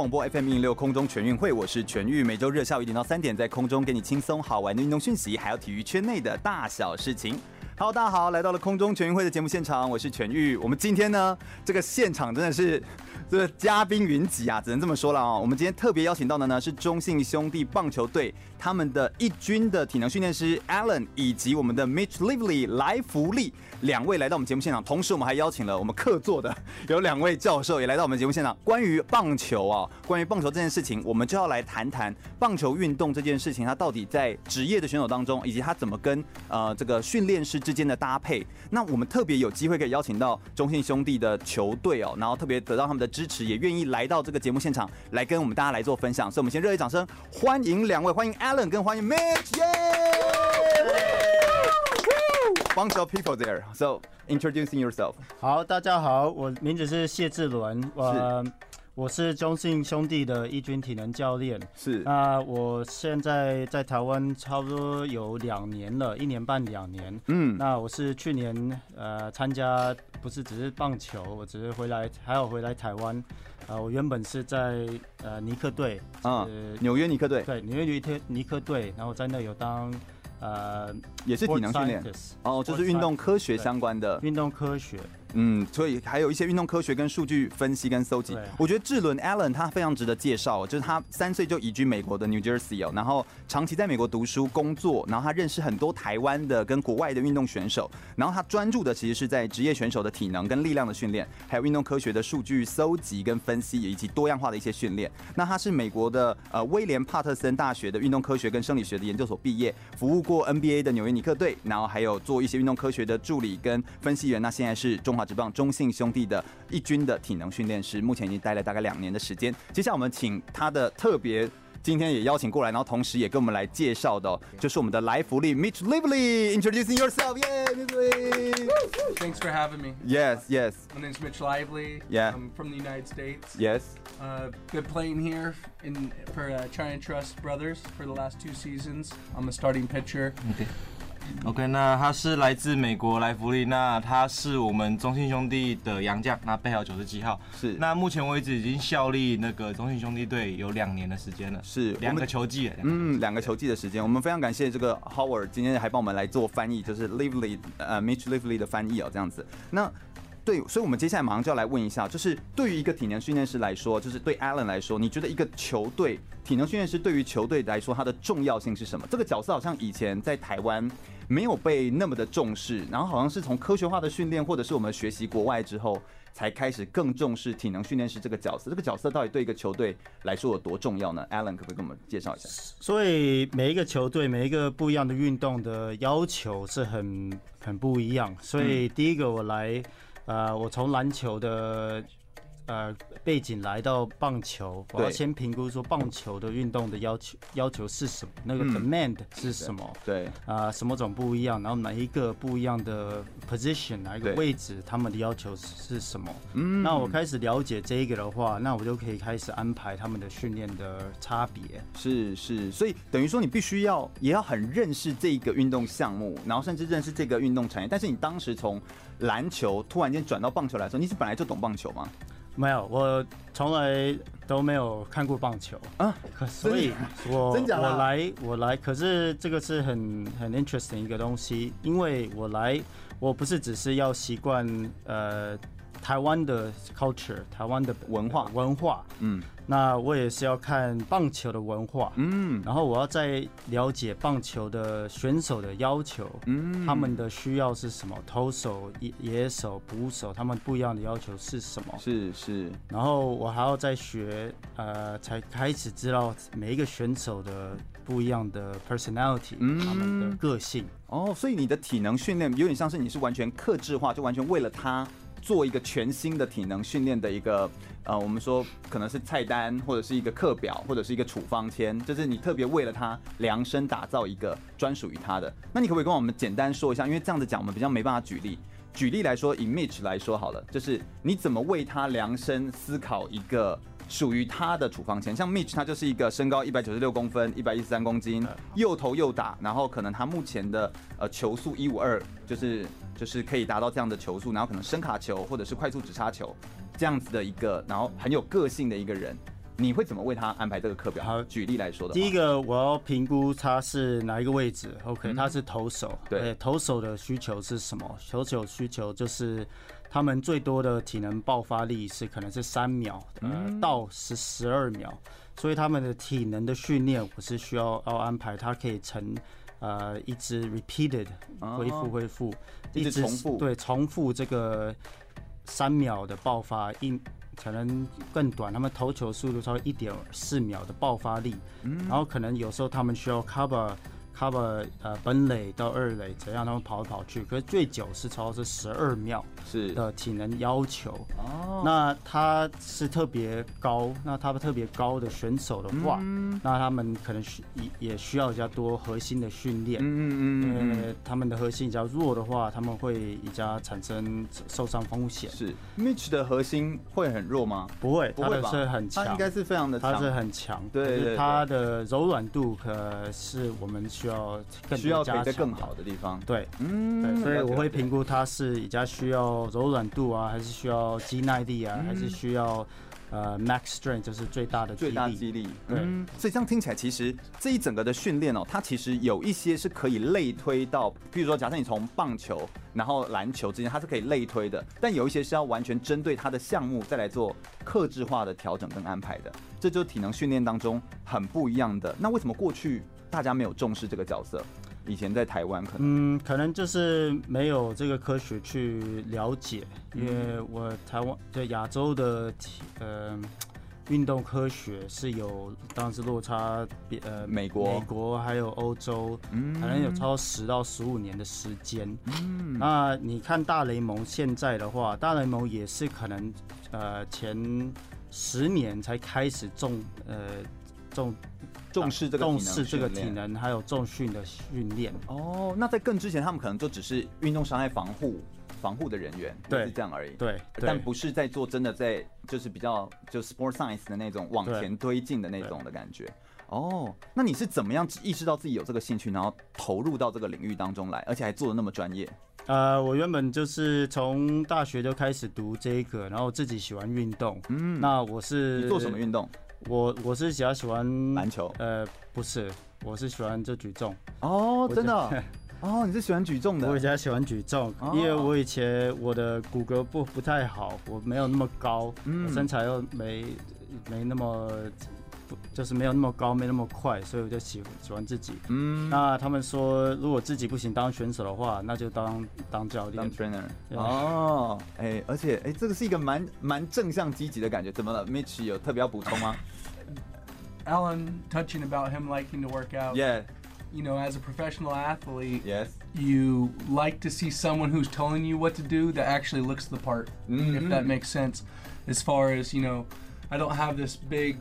广播 FM 一零六空中全运会，我是全玉，每周日下午一点到三点，在空中给你轻松好玩的运动讯息，还有体育圈内的大小事情。Hello，大家好，来到了空中全运会的节目现场，我是全玉。我们今天呢，这个现场真的是这个嘉宾云集啊，只能这么说了啊。我们今天特别邀请到的呢，是中信兄弟棒球队。他们的一军的体能训练师 Allen，以及我们的 Mitch Lively 来福利两位来到我们节目现场，同时我们还邀请了我们客座的有两位教授也来到我们节目现场。关于棒球啊，关于棒球这件事情，我们就要来谈谈棒球运动这件事情，它到底在职业的选手当中，以及它怎么跟呃这个训练师之间的搭配。那我们特别有机会可以邀请到中信兄弟的球队哦，然后特别得到他们的支持，也愿意来到这个节目现场来跟我们大家来做分享。所以，我们先热烈掌声欢迎两位，欢迎 Allen 跟欢迎 Mitch，耶！Bunch of people there, so introducing yourself。好，大家好，我名字是谢志伦，我我是中信兄弟的一军体能教练。是，那我现在在台湾差不多有两年了，一年半两年。嗯，那我是去年呃参加，不是只是棒球，我只是回来，还有回来台湾。呃，我原本是在呃尼克队，啊，纽约尼克队，对，纽约尼克尼克队，然后在那有当呃也是体能训练，哦，就是运动科学相关的运动科学。嗯，所以还有一些运动科学跟数据分析跟搜集。我觉得智伦 Allen 他非常值得介绍，就是他三岁就移居美国的 New Jersey 哦，然后长期在美国读书工作，然后他认识很多台湾的跟国外的运动选手，然后他专注的其实是在职业选手的体能跟力量的训练，还有运动科学的数据搜集跟分析，以及多样化的一些训练。那他是美国的呃威廉帕特森大学的运动科学跟生理学的研究所毕业，服务过 NBA 的纽约尼克队，然后还有做一些运动科学的助理跟分析员。那现在是中华职棒中信兄弟的一军的体能训练师，目前已经待了大概两年的时间。接下来我们请他的特别，今天也邀请过来，然后同时也跟我们来介绍的，就是我们的来福利 Mitch Lively Introducing yourself, yeah, Lively. Thanks for having me. Yes, yes. My name's Mitch Lively. Yeah. I'm from the United States. Yes. Uh, been playing here in for uh, China Trust Brothers for the last two seasons. I'm a starting pitcher. Okay. OK，那他是来自美国莱弗利，那他是我们中信兄弟的洋将，那背号九十七号。是，那目前为止已经效力那个中信兄弟队有两年的时间了，是两个球季。嗯，两个球季的时间，我们非常感谢这个 Howard 今天还帮我们来做翻译，就是 Lively 呃 Mitch Lively 的翻译哦，这样子。那对，所以我们接下来马上就要来问一下，就是对于一个体能训练师来说，就是对 Allen 来说，你觉得一个球队体能训练师对于球队来说，它的重要性是什么？这个角色好像以前在台湾没有被那么的重视，然后好像是从科学化的训练，或者是我们学习国外之后，才开始更重视体能训练师这个角色。这个角色到底对一个球队来说有多重要呢？Alan 可不可以跟我们介绍一下？所以每一个球队每一个不一样的运动的要求是很很不一样。所以第一个我来。呃，我从篮球的呃背景来到棒球，我要先评估说棒球的运动的要求要求是什么，那个 demand 是什么？对，啊、呃，什么种不一样？然后哪一个不一样的 position，哪一个位置，他们的要求是什么？嗯，那我开始了解这一个的话，那我就可以开始安排他们的训练的差别。是是，所以等于说你必须要也要很认识这一个运动项目，然后甚至认识这个运动产业。但是你当时从篮球突然间转到棒球来说，你是本来就懂棒球吗？没有，我从来都没有看过棒球啊，可所以我 真假我来我来，可是这个是很很 interesting 一个东西，因为我来我不是只是要习惯呃。台湾的 culture，台湾的文化文化，嗯，那我也是要看棒球的文化，嗯，然后我要再了解棒球的选手的要求，嗯，他们的需要是什么？投手、野野手、捕手，他们不一样的要求是什么？是是，然后我还要再学，呃，才开始知道每一个选手的不一样的 personality，嗯，他们的个性。哦，所以你的体能训练有点像是你是完全克制化，就完全为了他。做一个全新的体能训练的一个呃，我们说可能是菜单或者是一个课表或者是一个处方签，就是你特别为了他量身打造一个专属于他的。那你可不可以跟我们简单说一下？因为这样子讲我们比较没办法举例。举例来说，以 Mitch 来说好了，就是你怎么为他量身思考一个属于他的处方签？像 Mitch 他就是一个身高一百九十六公分，一百一十三公斤，又投又打，然后可能他目前的呃球速一五二，就是就是可以达到这样的球速，然后可能深卡球或者是快速直插球这样子的一个，然后很有个性的一个人。你会怎么为他安排这个课表？好，举例来说的，第一个我要评估他是哪一个位置。OK，他是投手。对，投手的需求是什么？投手需求就是他们最多的体能爆发力是可能是三秒，呃，到十十二秒，所以他们的体能的训练我是需要要安排，他可以成呃一直 repeated 恢复恢复，一直重复，对，重复这个三秒的爆发一。可能更短，他们投球速度超过一点四秒的爆发力，然后可能有时候他们需要 cover。Cover 呃本垒到二垒怎样？他们跑来跑去，可是最久是超过是十二秒是的体能要求哦。那他是特别高，那他们特别高的选手的话，嗯、那他们可能需也也需要比较多核心的训练。嗯嗯嗯，因为他们的核心比较弱的话，他们会比较产生受伤风险。是 Mitch 的核心会很弱吗？不会，他的是很强，他应该是非常的强，他是很强。对，对，他的柔软度可是我们需要。要更需要给在更好的地方，对，嗯，对，所以我会评估它是比较需要柔软度啊，还是需要肌耐力啊，还是需要呃 max strength，就是最大的最大肌力。对，嗯，所以这样听起来，其实这一整个的训练哦，它其实有一些是可以类推到，比如说，假设你从棒球然后篮球之间，它是可以类推的，但有一些是要完全针对它的项目再来做克制化的调整跟安排的，这就是体能训练当中很不一样的。那为什么过去？大家没有重视这个角色，以前在台湾可能，嗯，可能就是没有这个科学去了解，因为我台湾在亚洲的体呃运动科学是有当时落差，呃，美国、美国还有欧洲，嗯，可能有超十到十五年的时间。嗯，那你看大联盟现在的话，大联盟也是可能呃前十年才开始重呃重。重视这个重视这个体能，还有重训的训练。哦，那在更之前，他们可能就只是运动伤害防护防护的人员，对，是这样而已。对，但不是在做真的在就是比较就 sport science 的那种往前推进的那种的感觉。哦，那你是怎么样意识到自己有这个兴趣，然后投入到这个领域当中来，而且还做的那么专业？呃，我原本就是从大学就开始读这个，然后自己喜欢运动。嗯，那我是你做什么运动？我我是比较喜欢篮球，呃，不是，我是喜欢这举重。哦，真的？哦，你是喜欢举重的？我比较喜欢举重，因为我以前我的骨骼不不太好，我没有那么高，嗯，身材又没没那么。就是没有那么高，没那么快，所以我就喜喜欢自己。嗯，那他们说，如果自己不行当选手的话，那就当当教练，当 trainer。哦，哎、欸，而且哎、欸，这个是一个蛮蛮正向积极的感觉。怎么了，Mitch 有特别要补充吗？Alan touching about him liking to work out. Yeah. You know, as a professional athlete, yes, you like to see someone who's telling you what to do that actually looks the part. Mm-hmm. If that makes sense. As far as you know, I don't have this big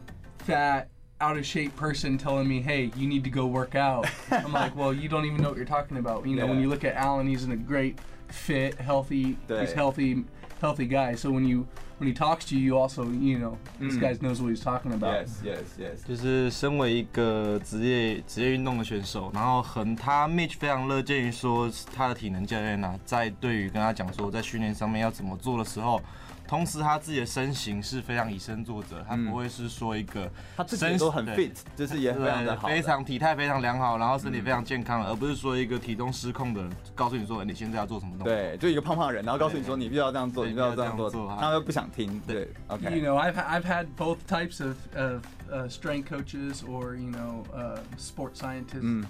fat, out of shape person telling me, "Hey, you need to go work out." I'm like, "Well, you don't even know what you're talking about." You know, yeah. when you look at Alan, he's in a great, fit, healthy, he's healthy, healthy guy. So when you when he talks to you, you also, you know, this guy knows what he's talking about. Yes, yes, yes. 就是身为一个职业职业运动的选手，然后很他 Mitch 非常乐见于说他的体能教练啊，在对于跟他讲说在训练上面要怎么做的时候。 同时，他自己的身形是非常以身作则，他不会是说一个他自己都很 fit，就是也非常的好，非常体态非常良好，然后身体非常健康，而不是说一个体重失控的人告诉你说你现在要做什么东西。对，就一个胖胖的人，然后告诉你说你必须要这样做，你必须要这样做，他又不想听。对，OK。You know, I've I've had both types of of uh strength coaches or you know uh sport scientists.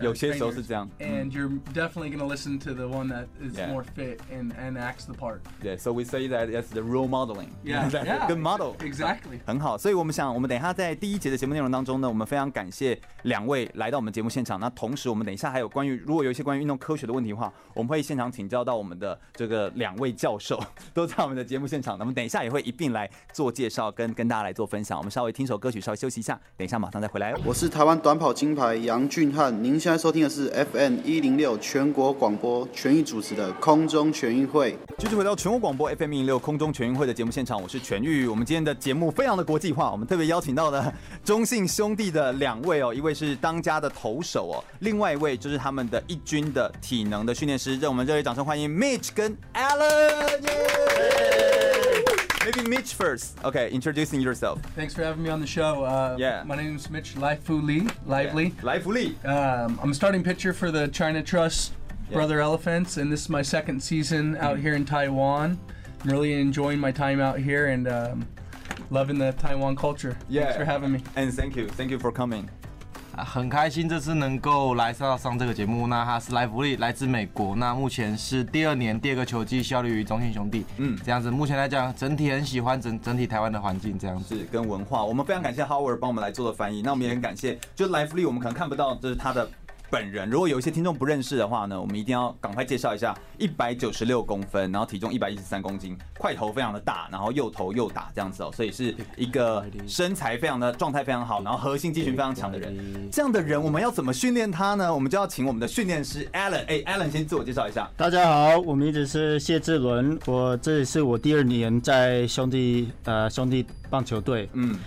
Uh, 有些时候是这样。and you're definitely gonna listen to the one that is Yeah. more fit and and acts the part. Yeah, so we say that that's the role modeling. Yeah, That's a yeah, good model. Exactly. 很好，所以我们想，我们等一下在第一节的节目内容当中呢，我们非常感谢两位来到我们节目现场。那同时，我们等一下还有关于如果有一些关于运动科学的问题的话，我们会现场请教到我们的这个两位教授，都在我们的节目现场。那么等一下也会一并来做介绍，跟跟大家来做分享。我们稍微听首歌曲，稍微休息一下，等一下马上再回来哦。我是台湾短跑金牌杨俊翰，您现在收听的是 FM 一零六全国广播全域主持的空中全运会。继续回到全国广播 FM 一零六空中全运会的节目现场，我是全域。我们今天的节目非常的国际化，我们特别邀请到了中信兄弟的两位哦，一位是当家的投手哦，另外一位就是他们的一军的体能的训练师。让我们热烈掌声欢迎 Mitch 跟 Alan。Maybe Mitch first. Okay, introducing yourself. Thanks for having me on the show. Uh, yeah. My name is Mitch Lifu Lee. Lively. Yeah. Lifu Lee. Um, I'm a starting pitcher for the China Trust yeah. Brother Elephants, and this is my second season out here in Taiwan. I'm really enjoying my time out here and um, loving the Taiwan culture. Yeah. Thanks for having me. And thank you. Thank you for coming. 啊很开心这次能够来上上这个节目。那他是莱弗利，来自美国。那目前是第二年第二个球季效力于中信兄弟。嗯这样子目前来讲，整体很喜欢整整体台湾的环境这样子。是跟文化，我们非常感谢 Howard 帮我们来做的翻译。那我们也很感谢，就莱弗利，我们可能看不到，就是他的本人。如果有一些听众不认识的话呢，我们一定要赶快介绍一下：一百九十六公分，然后体重一百一十三公斤，块头非常的大，然后又头又打这样子哦，所以是一个身材非常的状态非常好，然后核心肌群非常强的人。这样的人，我们要怎么训练他呢？我们就要请我们的训练师 Alan。哎，Alan 先自我介绍一下。大家好，我名字是谢志伦，我这里是我第二年在兄弟呃兄弟棒球队，嗯，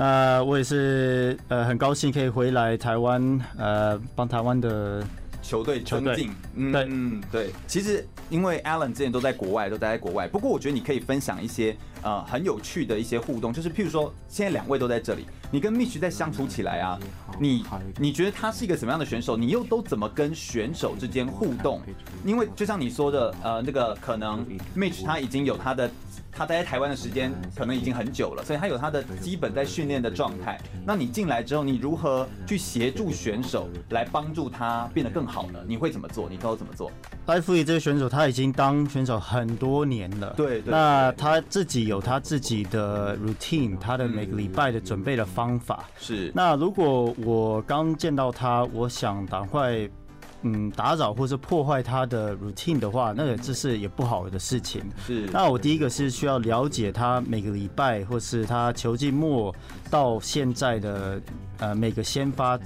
那我也是呃很高兴可以回来台湾呃帮台湾的球队增进，嗯对嗯对。其实因为 Alan 之前都在国外，都待在国外。不过我觉得你可以分享一些呃很有趣的一些互动，就是譬如说现在两位都在这里，你跟 Mitch 在相处起来啊，你你觉得他是一个什么样的选手？你又都怎么跟选手之间互动？因为就像你说的，呃，那个可能 Mitch 他已经有他的。他待在台湾的时间可能已经很久了，所以他有他的基本在训练的状态。那你进来之后，你如何去协助选手来帮助他变得更好呢？你会怎么做？你都怎么做？艾弗里这个选手他已经当选手很多年了，对对那他自己有他自己的 routine，他的每个礼拜的准备的方法。是那如果我刚见到他，我想赶快嗯打扰或是破坏他的 routine 的话，那个这是也不好的事情。是，那我第一个是需要了解他每个礼拜或是他球季末到现在的呃每个先发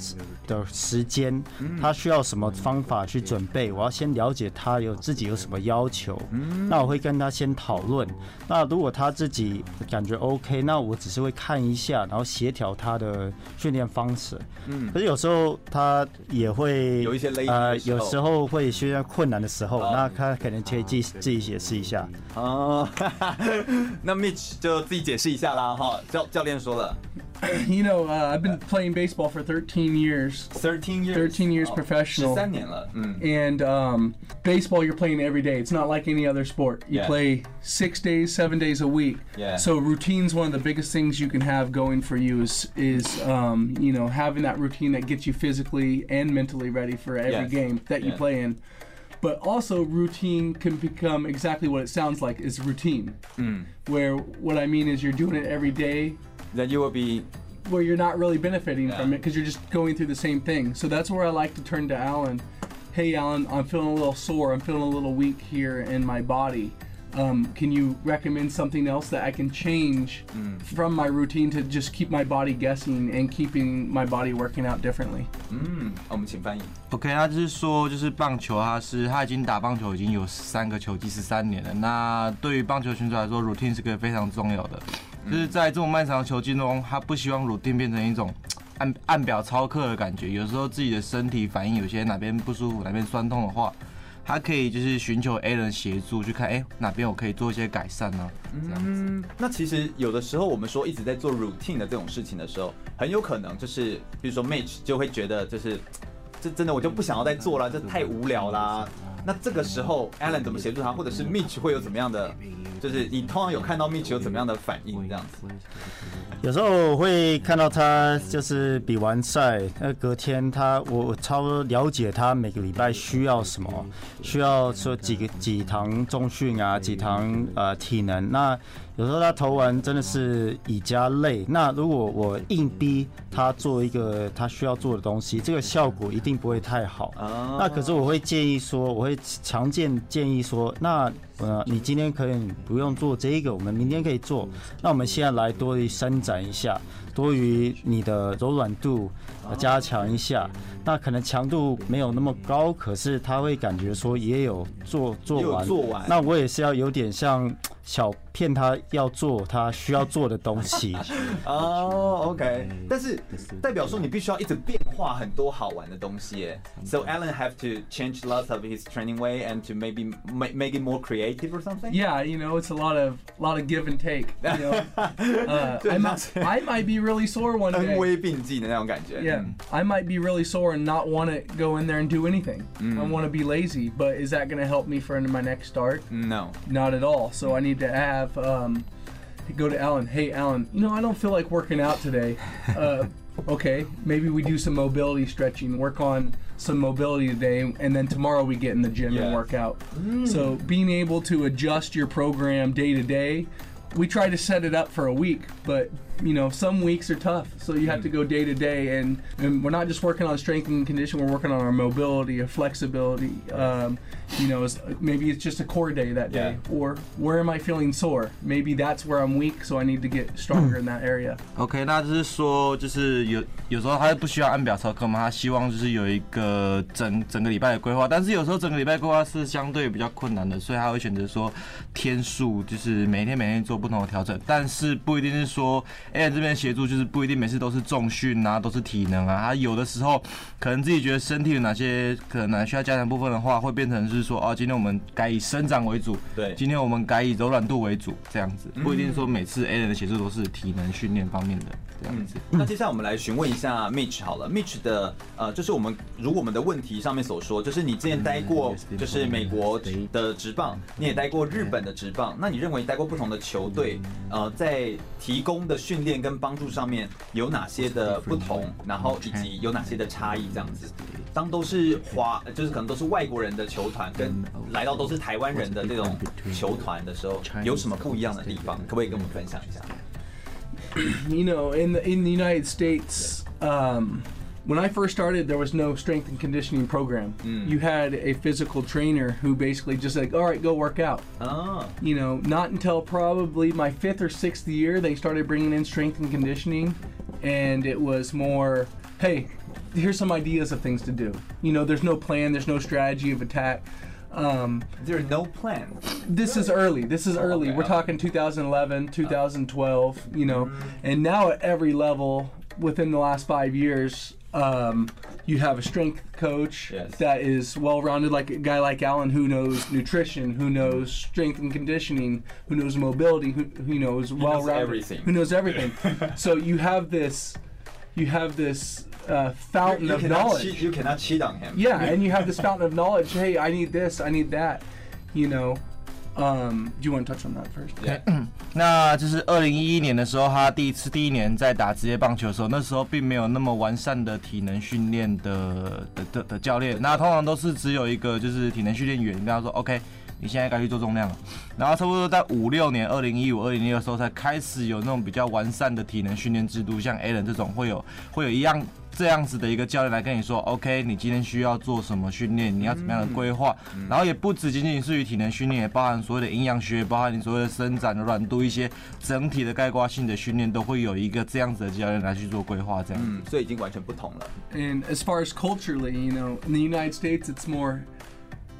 的时间，他需要什么方法去准备，我要先了解他有自己有什么要求。那我会跟他先讨论。那如果他自己感觉 OK，那我只是会看一下，然后协调他的训练方式。嗯可是有时候他也会有一些呃有时候会需要困难的时候，哦那他可能可以自己自己解释一下。哦，那 Mitch 就自己解释一下啦哈。教教练说了 you know, uh, I've been playing baseball for 13 years. 13 years. 13 years oh, professional. Mm. And um, baseball, you're playing every day. It's not like any other sport. You yeah. play six days, seven days a week. Yeah. So routine's one of the biggest things you can have going for you is is um, you know having that routine that gets you physically and mentally ready for every yes. game that yes. you play in but also routine can become exactly what it sounds like is routine mm. where what i mean is you're doing it every day Then you will be where you're not really benefiting Yeah. from it because you're just going through the same thing. So that's where I like to turn to Alan. Hey, Alan, I'm feeling a little sore. I'm feeling a little weak here in my body. Um, can you recommend something else that I can change from my routine to just keep my body guessing and keeping my body working out differently? 嗯，我们请翻译。 OK，那就是说，就是棒球，他是他已经打棒球已经有三个球季十三年了。那对于棒球选手来说，routine 是个非常重要的。 就是在这种漫长的球季中，他不希望 routine 变成一种按按表操课的感觉。有时候自己的身体反应有些哪边不舒服、哪边酸痛的话，他可以就是寻求 A 人协助去看，哎、哪边我可以做一些改善呢、这样子。嗯，那其实有的时候我们说一直在做 routine 的这种事情的时候，很有可能就是，比如说 Mitch 就会觉得就是，这真的我就不想要再做了，这太无聊啦。那这个时候 Alan 怎么协助他，或者是 Mitch 会有怎么样的，就是你通常有看到 Mitch 有怎么样的反应这样子？有时候我会看到他就是比完赛，那隔天他我超了解他每个礼拜需要什么，需要说几个几堂中训啊，几堂呃体能那。有时候他投完真的是以加累，那如果我硬逼他做一个他需要做的东西，这个效果一定不会太好。那可是我会建议说，我会强健建议说，那呃你今天可以不用做这个，我们明天可以做。那我们现在来多于伸展一下，多于你的柔软度加强一下。那可能强度没有那么高，可是他会感觉说也有做做完。做完。那我也是要有点像。小 骗他要做他需要做的东西哦、oh,，OK，但是代表说你必须要一直变化很多好玩的东西耶。So Alan have to change lots of his training way and to maybe make make it more creative or something. Yeah, you know, it's a lot of lot of give and take. You know, uh, I might I might be really sore one day. 恩威并进的那种感觉。Yeah, I might be really sore and not want to go in there and do anything. I want to be lazy, but is that going to help me for my next start? No, not at all. So I need to have um, go to Alan. Hey, Alan, you know I don't feel like working out today. Uh, okay, maybe we do some mobility stretching, work on some mobility today, and then tomorrow we get in the gym yeah. and work out. Mm. So being able to adjust your program day to day, we try to set it up for a week, but you know, some weeks are tough, so you have to go day to day, and, and we're not just working on strength and condition. We're working on our mobility, our flexibility. Um, you know, it's, maybe it's just a core day that day, yeah. or where am I feeling sore? Maybe that's where I'm weak, so I need to get stronger in that area. OK，那就是说，就是有有时候他不需要按表操课嘛，他希望就是有一个整整个礼拜的规划，但是有时候整个礼拜规划是相对比较困难的，所以他会选择说天数，就是每天每天做不同的调整，但是不一定是说。哎，这边协助就是不一定每次都是重训啊，都是体能啊。他有的时候可能自己觉得身体有哪些可能需要加强部分的话，会变成是说，啊，今天我们改以伸展为主，对，今天我们改以柔软度为主，这样子，不一定说每次 Alan 的协助都是体能训练方面的这样子。那接下来我们来询问一下 Mitch 好了，Mitch 的呃，就是我们如我们的问题上面所说，就是你之前待过就是美国的职棒，你也待过日本的职棒，那你认为待过不同的球队，呃，在提供的训练跟帮助上面有哪些的不同，然后以及有哪些的差异？这样子，当都是华，就是可能都是外国人的球团，跟来到都是台湾人的这种球团的时候，有什么不一样的地方？可不可以跟我们分享一下？You know, in the in the United States, um. when I first started, there was no strength and conditioning program. Mm. You had a physical trainer who basically just like, all right, go work out. Oh. You know, not until probably my fifth or sixth year, they started bringing in strength and conditioning, and it was more, hey, here's some ideas of things to do. You know, there's no plan, there's no strategy of attack. Um, there's no plan. This is early. This is early. Okay. We're talking 2011, 2012. You know, mm. and now at every level within the last five years, um, you have a strength coach yes. that is well rounded, like a guy like Alan who knows nutrition, who knows strength and conditioning, who knows mobility, who, who knows well rounded, who knows everything. so you have this, you have this uh, fountain you, you of knowledge. Cheat, you cannot cheat on him. Yeah, and you have this fountain of knowledge. Hey, I need this, I need that. You know, Um, do you want to touch on that first? Yeah. 那就是二零一一年的时候，他第一次第一年在打职业棒球的时候，那时候并没有那么完善的体能训练的的的的教练。那通常都是只有一个就是体能训练员，跟他说 OK，你现在该去做重量了。然后差不多在五六年，二零一五、二零一六的时候才开始有那种比较完善的体能训练制度，像 Alan 这种会有会有一样。这样子的一个教练来跟你说，OK，你今天需要做什么训练，你要怎么样的规划，然后也不只仅仅是于体能训练，也包含所谓的营养学，包含你所谓的伸展的软度，一些整体的概括性的训练，都会有一个这样子的教练来去做规划，这样子。嗯，所以已经完全不同了。And as far as culturally, you know, in the United States, it's more.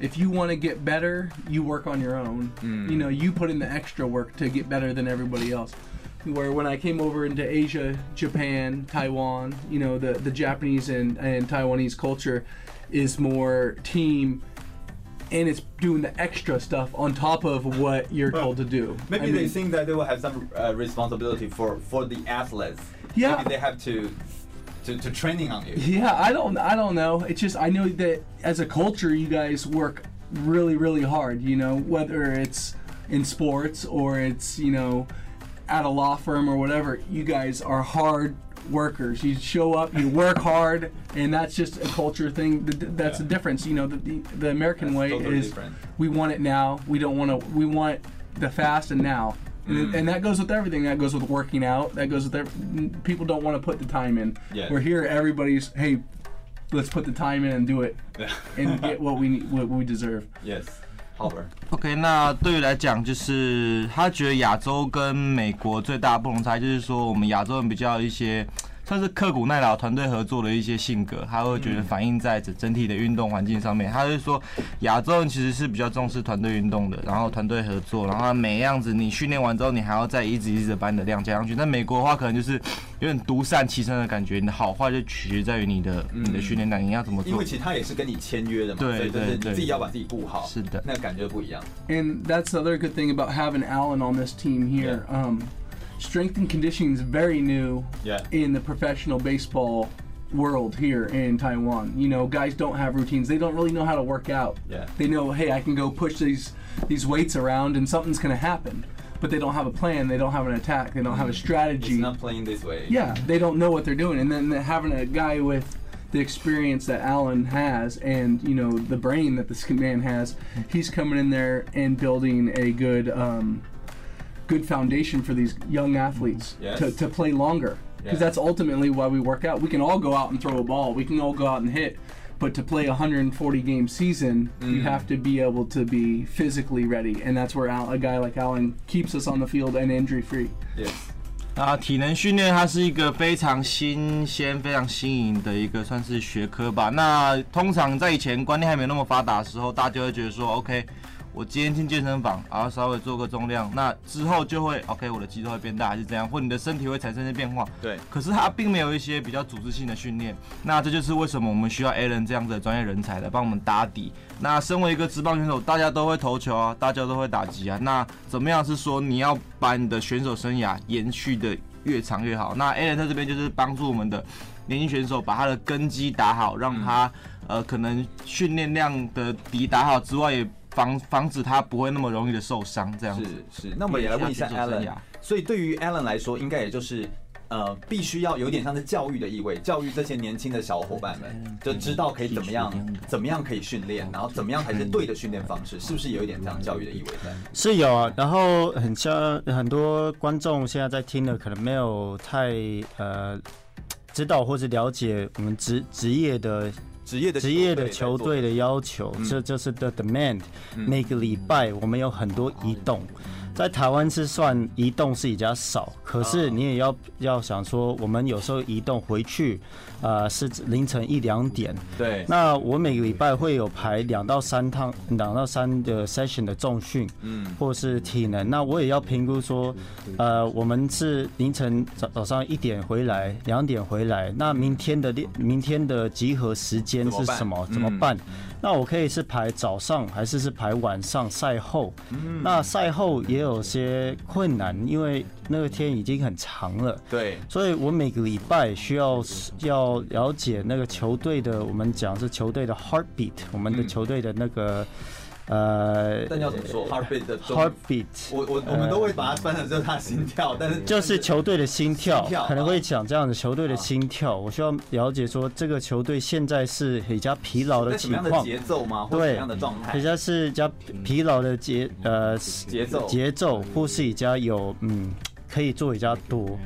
If you want to get better, you work on your own. Mm. You know, you put in the extra work to get better than everybody else. Where when I came over into Asia, Japan, Taiwan, you know, the, the Japanese and, and Taiwanese culture is more team and it's doing the extra stuff on top of what you're told to do. Maybe I they think that they will have some uh, responsibility for, for the athletes. Yeah. Maybe they have to, to, to training on you. Yeah, I don't I don't know. It's just I know that as a culture you guys work really, really hard. You know, whether it's in sports or it's you know at a law firm or whatever. You guys are hard workers. You show up, you work hard, and that's just a culture thing. Th- th- That's the difference. You know, the the, the American That's way totally is different. we want it now. We don't want to. We want the fast and now. And, mm. and that goes with everything. That goes with working out. That goes with every, people don't want to put the time in. Yes. We're here. Everybody's hey, let's put the time in and do it and get what we need, what we deserve. Yes, OK，那对于来讲，就是他觉得亚洲跟美国最大的不同差，就是说我们亚洲人比较一些算是刻苦耐劳、团队合作的一些性格，他会觉得反映在整整体的运动环境上面。他就说亚洲人其实是比较重视团队运动的，然后团队合作，然后每样子你训练完之后，你还要再一直一直的把你的量加上去。但美国的话，可能就是有点独善其身的感觉，你的好坏就取决在于你的你的训练量，你要怎么做因为。其实他也是跟你签约的嘛，对所以就是你对对自己要把自己顾好，是的那感觉不一样。And that's the other good thing about having Allen on this team here. Yeah. Um, strength and conditioning is very new Yeah. in the professional baseball world here in Taiwan. You know, guys don't have routines. They don't really know how to work out. Yeah. They know, hey, I can go push these these weights around and something's going to happen. But they don't have a plan. They don't have an attack. They don't have a strategy. It's not playing this way. Yeah, they don't know what they're doing, and then having a guy with the experience that Allen has, and you know the brain that this man has, he's coming in there and building a good, um, good foundation for these young athletes Yes. to, to play longer. Because Yeah. that's ultimately why we work out. We can all go out and throw a ball. We can all go out and hit. But to play a 140 game season, you have to be able to be physically ready, and that's where Al, a guy like Allen keeps us on the field and injury free. Yes. 啊，体能训练它是一个非常新鲜、非常新颖的一个算是学科吧。那通常在以前观念还没有那么发达的时候，大家就会觉得说，OK， 我今天进健身房，然后稍微做个重量，那之后就会 OK，我的肌肉会变大，还是怎样，或你的身体会产生一些变化。对。可是它并没有一些比较组织性的训练，那这就是为什么我们需要 Allen 这样子的专业人才来帮我们打底。那身为一个职棒选手，大家都会投球啊，大家都会打击啊。那怎么样是说你要把你的选手生涯延续的越长越好？那 Allen 在这边就是帮助我们的年轻选手把他的根基打好，让他呃可能训练量的底打好之外，也防防止他不会那么容易的受伤。这样子是是，那我们也来问一下 Alan。所以对于 Alan 来说，应该也就是呃，必须要有点像是教育的意味，教育这些年轻的小伙伴们，就知道可以怎么样，怎么样可以训练，然后怎么样才是对的训练方式，是不是有一点这样教育的意味在？是有啊，然后很像很多观众现在在听的，可能没有太呃知道或者了解我们职职业的职业的职业的球队的要求，这就是 the demand。每个礼拜我们有很多移动，在台湾是算移动是比较少，可是你也要要想说，我们有时候移动回去，呃，是凌晨一两点。对，那我每个礼拜会有排两到三趟，两到三的 session 的重训，嗯，或是体能。那我也要评估说，呃，我们是凌晨早早上一点回来，两点回来，那明天的练，明天的集合时间是什么？怎么办？那我可以是排早上，还是是排晚上赛后？那赛后也有些困难，因为那个天已经很长了。对，所以我每个礼拜需要要了解那个球队的，我们讲是球队的 heartbeat，我们的球队的那个呃但要怎么说？Heartbeat 的 heartbeat，我我我们都会把它翻成就是他心跳，但是就是球队的心跳可能会讲这样子球队的心跳。我需要了解说这个球队现在是比较疲劳的情况，节奏吗？对什么样的状态？比较是比较疲劳的节呃节奏节奏，或是比较有嗯可以做比较多。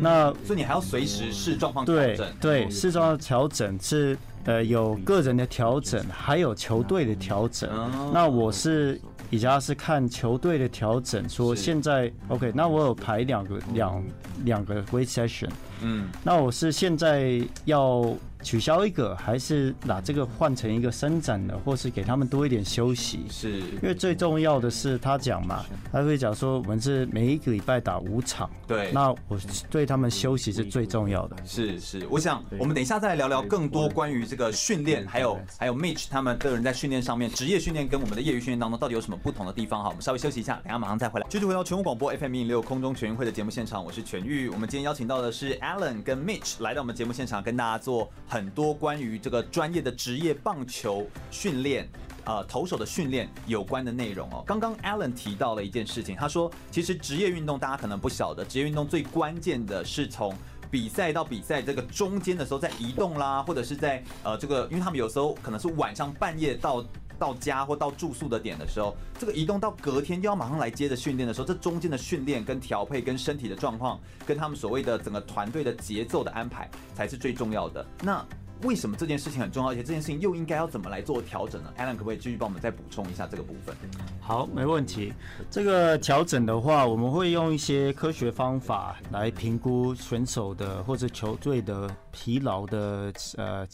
那所以你还要随时视状况调整。对，视状况调整是呃有个人的调整，还有球队的调整。哦。那我是比较是看球队的调整，说现在 OK，那我有排两个两两个 great session，嗯，那我是现在要取消一个，还是把这个换成一个伸展的，或是给他们多一点休息？是因为最重要的是他讲嘛，他会讲说我们是每一个礼拜打五场，对。那我对他们休息是最重要的。是是，我想我们等一下再来聊聊更多关于这个训练，还有还有 Mitch 他们个人在训练上面，职业训练跟我们的业余训练当中到底有什么不同的地方？哈，我们稍微休息一下，等下马上再回来。继续回到全国广播 FM 一零六空中全运会的节目现场，我是全玉。我们今天邀请到的是 Alan 跟 Mitch 来到我们节目现场，跟大家做很多关于这个专业的职业棒球训练。呃投手的训练有关的内容哦。刚刚 Alan 提到了一件事情，他说其实职业运动大家可能不晓得，职业运动最关键的是从比赛到比赛这个中间的时候在移动啦，或者是在呃这个，因为他们有时候可能是晚上半夜到。到家或到住宿的点的时候，这个移动到隔天又要马上来接着训练的时候，这中间的训练跟调配跟身体的状况，跟他们所谓的整个团队的节奏的安排才是最重要的。那为什么这件事情很重要？而且这件事情又应该要怎么来做调整呢？Alan 可不可以继续帮我们再补充一下这个部分？好，没问题。这个调整的话，我们会用一些科学方法来评估选手的或者球队的疲劳的呃。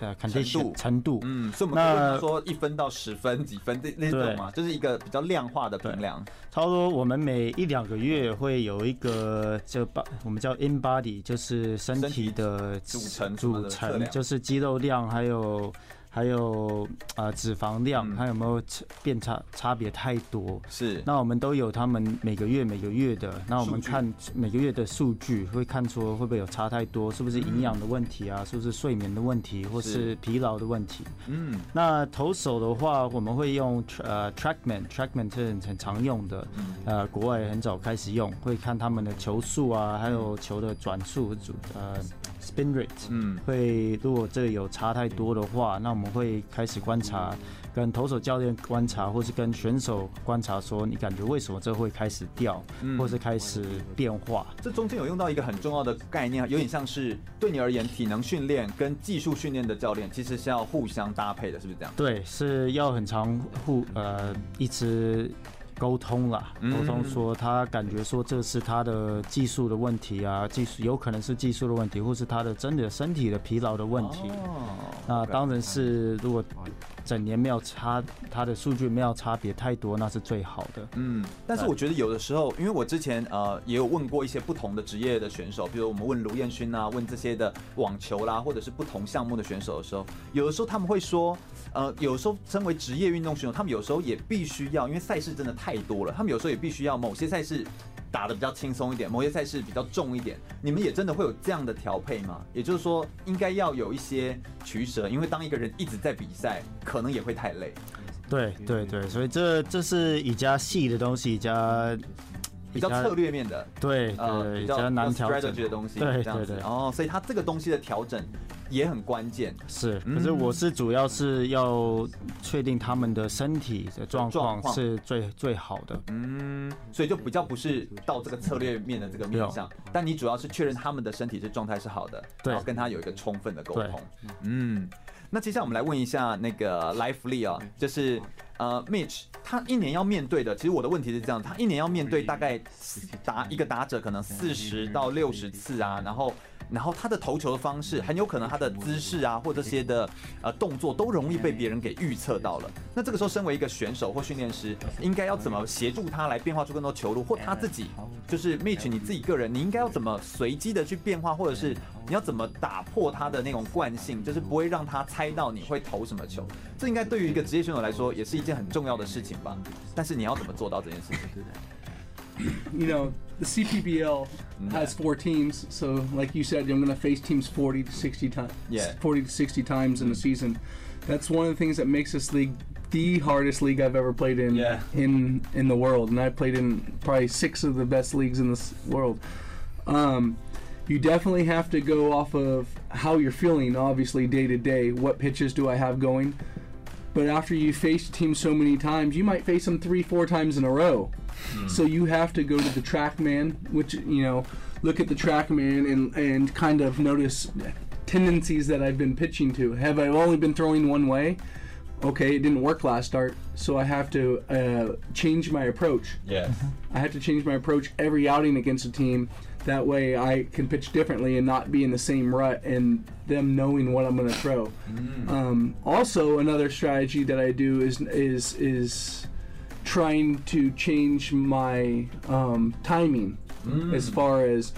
呃，肯定程度，程度，嗯，所以我们说一分到十分几分这那种嘛，就是一个比较量化的衡量。差不多我们每一两个月会有一个就把我们叫 in body，就是身体的组成组成，就是肌肉量还有。还有呃脂肪量，它有没有变差差别太多？是。那我们都有他们每个月每个月的，那我们看每个月的数据，会看出会不会有差太多，是不是营养的问题啊？是不是睡眠的问题，或是疲劳的问题？嗯。那投手的话，我们会用呃 TrackMan，TrackMan 是很常用的，呃，国外很早开始用，会看他们的球速啊，还有球的转速，呃。Spin rate，嗯，会如果这个有差太多的话，那我们会开始观察，跟投手教练观察，或是跟选手观察，说你感觉为什么这会开始掉，或是开始变化。这中间有用到一个很重要的概念，有点像是对你而言，体能训练跟技术训练的教练其实是要互相搭配的，是不是这样？对，是要很长互呃一直。沟通了，沟通说他感觉说这是他的技术的问题啊，技术有可能是技术的问题，或是他的真的身体的疲劳的问题。那当然是如果整年没有差，他的数据没有差别太多，那是最好的。嗯，但是我觉得有的时候，因为我之前呃也有问过一些不同的职业的选手，比如我们问卢彦勋啊，问这些的网球啦，或者是不同项目的选手的时候，有的时候他们会说。呃，有时候身为职业运动选手，他们有时候也必须要，因为赛事真的太多了，他们有时候也必须要某些赛事打的比较轻松一点，某些赛事比较重一点。你们也真的会有这样的调配吗？也就是说，应该要有一些取舍，因为当一个人一直在比赛，可能也会太累。对对对，所以这这是以加细的东西，加比较策略面的，对呃，比较难调整。的东西，对对对。哦，所以它这个东西的调整。也很关键，是，可是我是主要是要确定他们的身体的状况是最最好的，嗯，所以就比较不是到这个策略面的这个面上，但你主要是确认他们的身体是状态是好的，然后跟他有一个充分的沟通，嗯，那接下来我们来问一下那个 Life Lee 啊，就是呃 Mitch，他一年要面对的，其实我的问题是这样，他一年要面对大概打一个打者可能四十到六十次啊，然后。然后他的投球的方式很有可能他的姿势啊或这些的呃动作都容易被别人给预测到了。那这个时候，身为一个选手或训练师，应该要怎么协助他来变化出更多球路，或他自己就是 Mitch 你自己个人，你应该要怎么随机的去变化，或者是你要怎么打破他的那种惯性，就是不会让他猜到你会投什么球。这应该对于一个职业选手来说也是一件很重要的事情吧？但是你要怎么做到这件事情？？you know, the CPBL has four teams, so like you said, I'm going to face teams 40 to 60 times. Yeah. 40 to 60 times in a season. That's one of the things that makes this league the hardest league I've ever played in yeah. in in the world, and I played in probably six of the best leagues in this world. Um, you definitely have to go off of how you're feeling, obviously day to day. What pitches do I have going? But after you face a team so many times, you might face them three, four times in a row. Mm. So you have to go to the TrackMan, which you know, look at the TrackMan and and kind of notice tendencies that I've been pitching to. Have I only been throwing one way? Okay, it didn't work last start, so I have to uh, change my approach. Yeah, I have to change my approach every outing against a team. That way, I can pitch differently and not be in the same rut, and them knowing what I'm going to throw. Mm. Um, also, another strategy that I do is is is trying to change my um, timing. as far as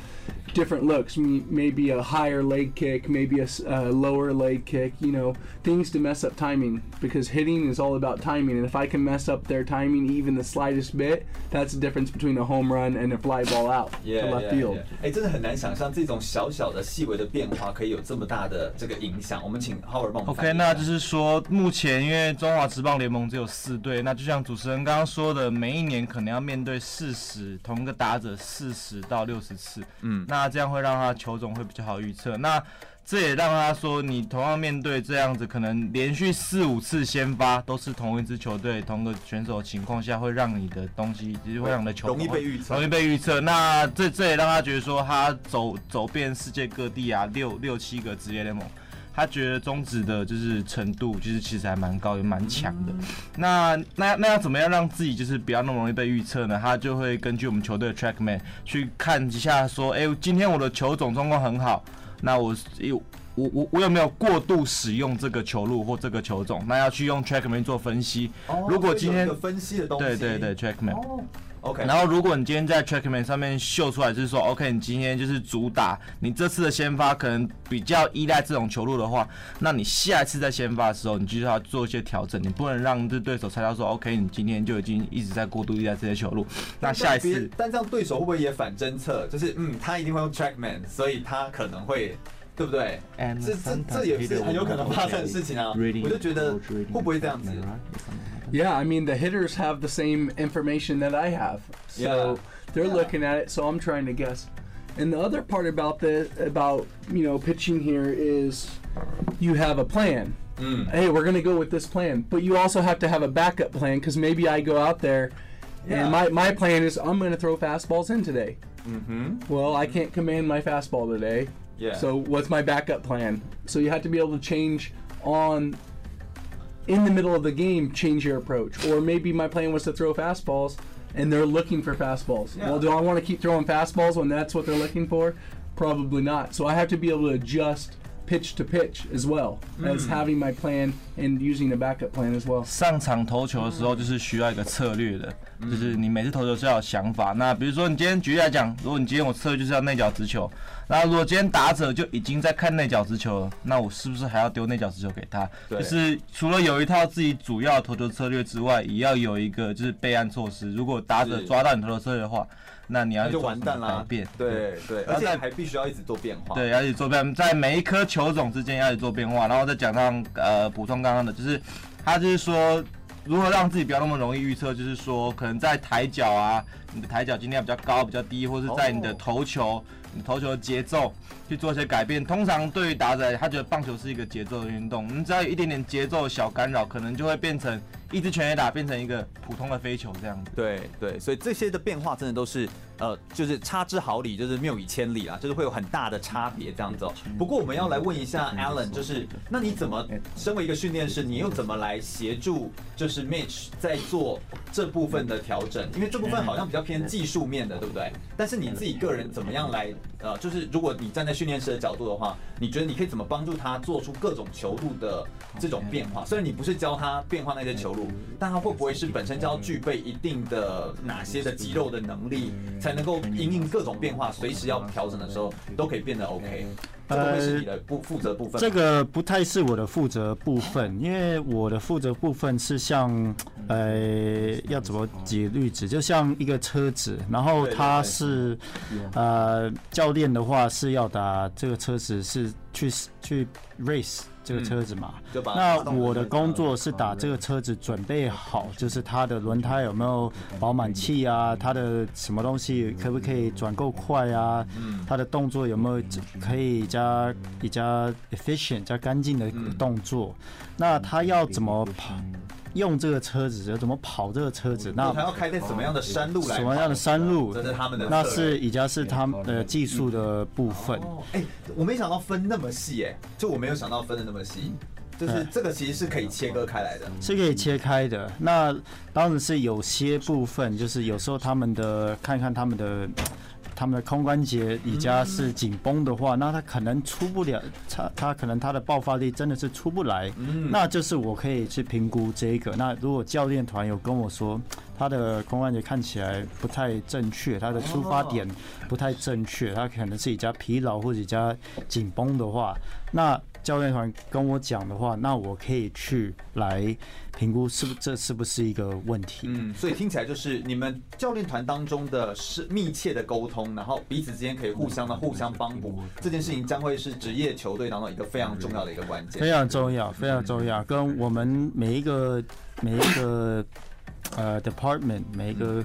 different looks. Me- Maybe a higher leg kick, maybe a s- uh, lower leg kick. You know, things to mess up timing because hitting is all about timing. And if I can mess up their timing even the slightest bit, that's the difference between a home run and a fly ball out to left field. 哎，真的很难想象这种小小的细微的变化可以有这么大的这个影响。我们请 Howard 帮我们翻译 OK，一下那就是说，目前因为中华职棒联盟只有四队，那就像主持人刚刚说的，每一年可能要面对四十同一个打者四十到六十次，嗯 那这样会让他球种会比较好预测。那这也让他说，你同样面对这样子，可能连续四五次先发都是同一支球队、同个选手的情况下，会让你的东西，就是会让你的球容易被预测容易被预测。那这这也让他觉得说，他走走遍世界各地啊，六六七个职业联盟。他觉得中职的就是程度，就是其实还蛮高，也蛮强的。那那那要怎么样让自己就是不要那么容易被预测呢？他就会根据我们球队的 TrackMan 去看一下，说，哎、今天我的球种状况很好，那我有我我我有没有过度使用这个球路或这个球种？那要去用 TrackMan 做分析。哦如果今天分析的东西，对对对，TrackMan。哦，OK，然后，如果你今天在 TrackMan 上面秀出来，就是说，OK，你今天就是主打，你这次的先发可能比较依赖这种球路的话，那你下一次在先发的时候，你就要做一些调整，你不能让这对手猜到说，OK，你今天就已经一直在过度依赖这些球路，那下一次，但这样对手会不会也反侦测？就是嗯，他一定会用 TrackMan，所以他可能会，对不对？ And 这这这也是很有可能发生的事情啊！我就觉得会不会这样子？ Yeah, I mean the hitters have the same information that I have, so Yeah. they're Yeah. looking at it. So I'm trying to guess. And the other part about the about you know pitching here is you have a plan. Mm. Hey, we're gonna go with this plan, but you also have to have a backup plan because maybe I go out there Yeah. and my, my plan is I'm gonna throw fastballs in today. Mm-hmm. Well, I can't command my fastball today. Yeah. So what's my backup plan? So you have to be able to change on in the middle of the game, change your approach. Or maybe my plan was to throw fastballs and they're looking for fastballs. Yeah. Well, do I want to keep throwing fastballs when that's what they're looking for? Probably not. So I have to be able to adjust pitch to pitch as well as mm. having my plan and using a backup plan as well. 上场投球的时候，就是需要一个策略的，就是你每次投球是要有想法。那比如说你今天举例来讲，如果你今天我策略就是要内角直球，那如果今天打者就已经在看内角直球了，那我是不是还要丢内角直球给他？对就是除了有一套自己主要投球策略之外，也要有一个就是备案措施。如果打者抓到你投球策略的话，那你要就完蛋啦改变？对对，而且还必须要一直做变化。对，要一直做变，在每一颗球种之间要一直做变化，然后再讲上呃补充刚刚的，就是他就是说如何让自己不要那么容易预测，就是说可能在抬脚啊，你的抬脚今天比较高比较低，或是在你的投球。你投球的节奏去做一些改变。通常对于打者，他觉得棒球是一个节奏的运动，你只要有一点点节奏的小干扰，可能就会变成一支全垒打变成一个普通的飞球这样子。对对，所以这些的变化真的都是呃，就是差之毫厘，就是谬以千里啊，就是会有很大的差别这样子、哦。不过我们要来问一下 Alan，就是那你怎么身为一个训练师，你又怎么来协助就是 Mitch 在做这部分的调整？因为这部分好像比较偏技术面的，对不对？但是你自己个人怎么样来呃，就是如果你站在训练师的角度的话，你觉得你可以怎么帮助他做出各种球路的这种变化？虽然你不是教他变化那些球路，但他会不会是本身就要具备一定的哪些的肌肉的能力，才能够因应各种变化，随时要调整的时候都可以变得 OK？这个会是你的不负责部分吗？这个不太是我的负责部分，因为我的负责部分是像，呃，要怎么举例子？就像一个车子，然后它是，呃，教练的话是要打这个车子是去去 race 这个车子嘛。那我的工作是打这个车子准备好，就是它的轮胎有没有饱满气啊，它的什么东西可不可以转够快啊，它的动作有没有可以加比较 efficient 加干净的动作，那它要怎么跑？用这个车子，要怎么跑这个车子？那他要开在什么样的山路来？什么样的山路？这是他们的，那是已经是他们的技术的部分。哎、欸，我没想到分那么细，哎，就我没有想到分的那么细，就是这个其实是可以切割开来的，是可以切开的。那当然是有些部分，就是有时候他们的看看他们的。他们的髋关节以家是紧绷的话，那他可能出不了，他他可能他的爆发力真的是出不来，那就是我可以去评估这一个。那如果教练团有跟我说他的髋关节看起来不太正确，他的出发点不太正确，他可能是比较疲劳或者比较紧绷的话，那。教练团跟我讲的话，那我可以去来评估是不这是不是一个问题？嗯，所以听起来就是你们教练团当中的是密切的沟通，然后彼此之间可以互相的互相帮补，这件事情将会是职业球队当中一个非常重要的一个关键。非常重要，非常重要，跟我们每一个每一个呃 department 每一个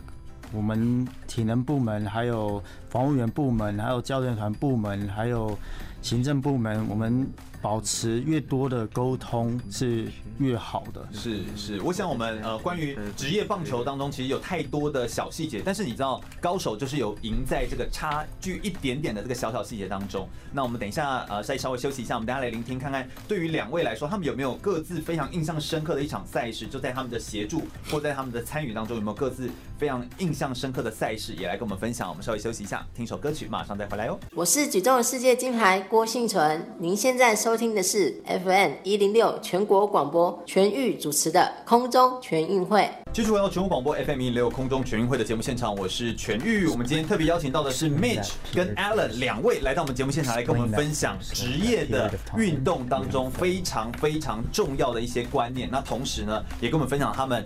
我们体能部门，还有防务员部门，还有教练团部门，还有行政部门，我们。保持越多的沟通是越好的。是是，我想我们呃，关于职业棒球当中，其实有太多的小细节，但是你知道，高手就是有赢在这个差距一点点的这个小小细节当中。那我们等一下呃，再稍微休息一下，我们等下来聆听看看，对于两位来说，他们有没有各自非常印象深刻的一场赛事？就在他们的协助或在他们的参与当中，有没有各自非常印象深刻的赛事，也来跟我们分享？我们稍微休息一下，听首歌曲，马上再回来哦。我是举重世界金牌郭幸存，您现在收。收听的是 FM 一零六全国广播全域主持的空中全运会。继续回到全国广播 FM 一零六空中全运会的节目现场，我是全域。我们今天特别邀请到的是 Mitch 跟 Alan 两位来到我们节目现场来跟我们分享职业的运动当中非常非常重要的一些观念。那同时呢，也跟我们分享他们。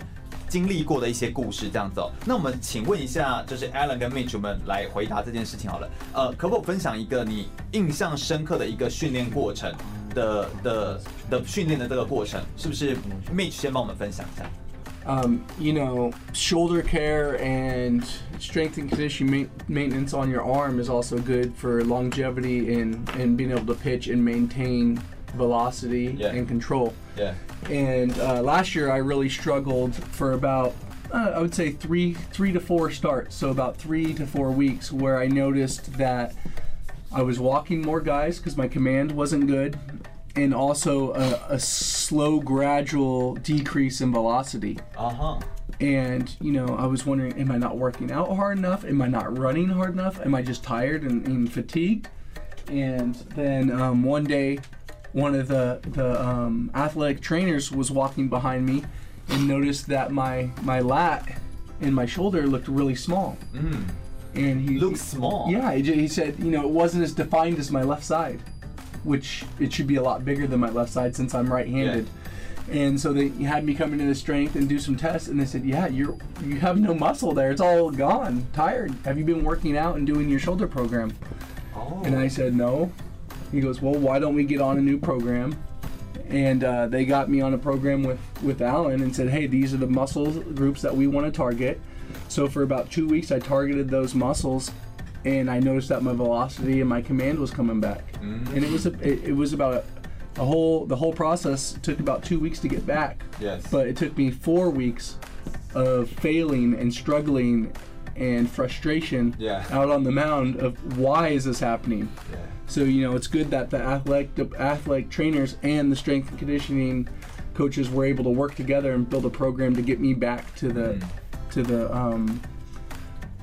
经历过的一些故事，这样子哦。那我们请问一下，就是 Alan 跟 Mitch 们来回答这件事情好了。呃，可否分享一个你印象深刻的一个训练过程的的的训练的这个过程？是不是 Mitch 先帮我们分享一下？Um, you know, shoulder care and strength and conditioning maintenance on your arm is also good for longevity and and being able to pitch and maintain velocity yeah. and control. Yeah. And uh, last year I really struggled for about uh, I would say three three to four starts, so about three to four weeks, where I noticed that I was walking more guys because my command wasn't good, and also a, a slow, gradual decrease in velocity. Uh huh. And you know, I was wondering, am I not working out hard enough? Am I not running hard enough? Am I just tired and, and fatigued? And then um, one day one of the the um, athletic trainers was walking behind me and noticed that my my lat and my shoulder looked really small. Mm. And he looks small. Yeah, he, he said, you know, it wasn't as defined as my left side, which it should be a lot bigger than my left side since I'm right-handed. Yeah. And so they had me come into the strength and do some tests, and they said, "Yeah, you're you have no muscle there. It's all gone. Tired. Have you been working out and doing your shoulder program?" Oh. And I said, "No." He goes, well, why don't we get on a new program? And uh, they got me on a program with, with Alan and said, hey, these are the muscle groups that we want to target. So for about two weeks, I targeted those muscles, and I noticed that my velocity and my command was coming back. Mm-hmm. And it was a, it, it was about a, a whole the whole process took about two weeks to get back. Yes. But it took me four weeks of failing and struggling and frustration yeah. out on the mound of why is this happening? Yeah. So you know, it's good that the athletic the athletic trainers and the strength and conditioning coaches were able to work together and build a program to get me back to the mm. to the um,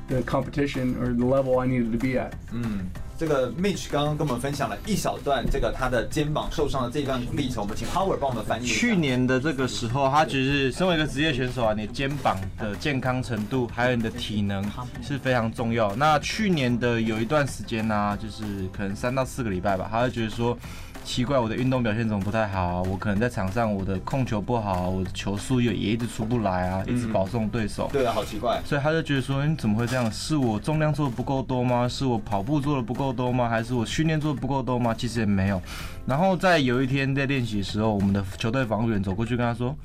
the competition or the level I needed to be at. Mm. 这个 Mitch 刚刚跟我们分享了一小段这个他的肩膀受伤的这段历程，我们请 Howard 帮我们翻译。去年的这个时候，他其实身为一个职业选手啊，你肩膀的健康程度还有你的体能是非常重要。那去年的有一段时间呢、就是可能三到四个礼拜吧，他会觉得说。奇怪，我的运动表现怎么不太好啊？我可能在场上我的控球不好，我的球速也也一直出不来啊，一直保送对手。对啊，好奇怪。所以他就觉得说，你怎么会这样？是我重量做的不够多吗？是我跑步做的不够多吗？还是我训练做的不够多吗？其实也没有。然后在有一天在练习的时候，我们的球队防护员走过去跟他说。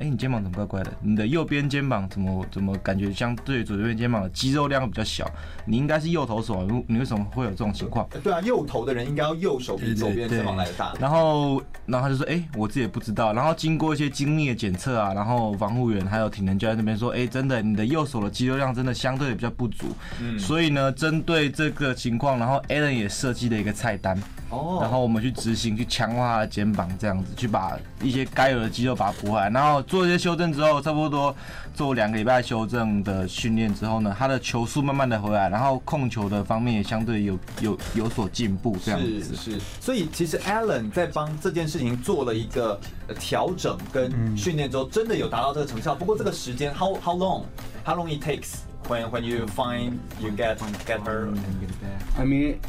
哎，你肩膀怎么怪怪的？你的右边肩膀怎么怎么感觉相对左边肩膀的肌肉量比较小？你应该是右投手啊，你为什么会有这种情况？对啊，右投的人应该要右手比左边肩膀来的大。然后，然后他就说，哎，我自己也不知道。然后经过一些精密的检测啊，然后防护员还有体能教练那边说，哎，真的，你的右手的肌肉量真的相对的比较不足。嗯。所以呢，针对这个情况，然后 Alan 也设计了一个菜单。哦。然后我们去执行，去强化他的肩膀，这样子去把一些该有的肌肉把它补回来，然后。做一些修正之后，差不多做两个礼拜修正的训练之后呢，他的球速慢慢的回来，然后控球的方面也相对有有有所进步，这样子是是。所以其实 Allen 在帮这件事情做了一个调整跟训练之后，真的有达到这个成效。不过这个时间，how how long how long it takes when when you find you get get her I mean.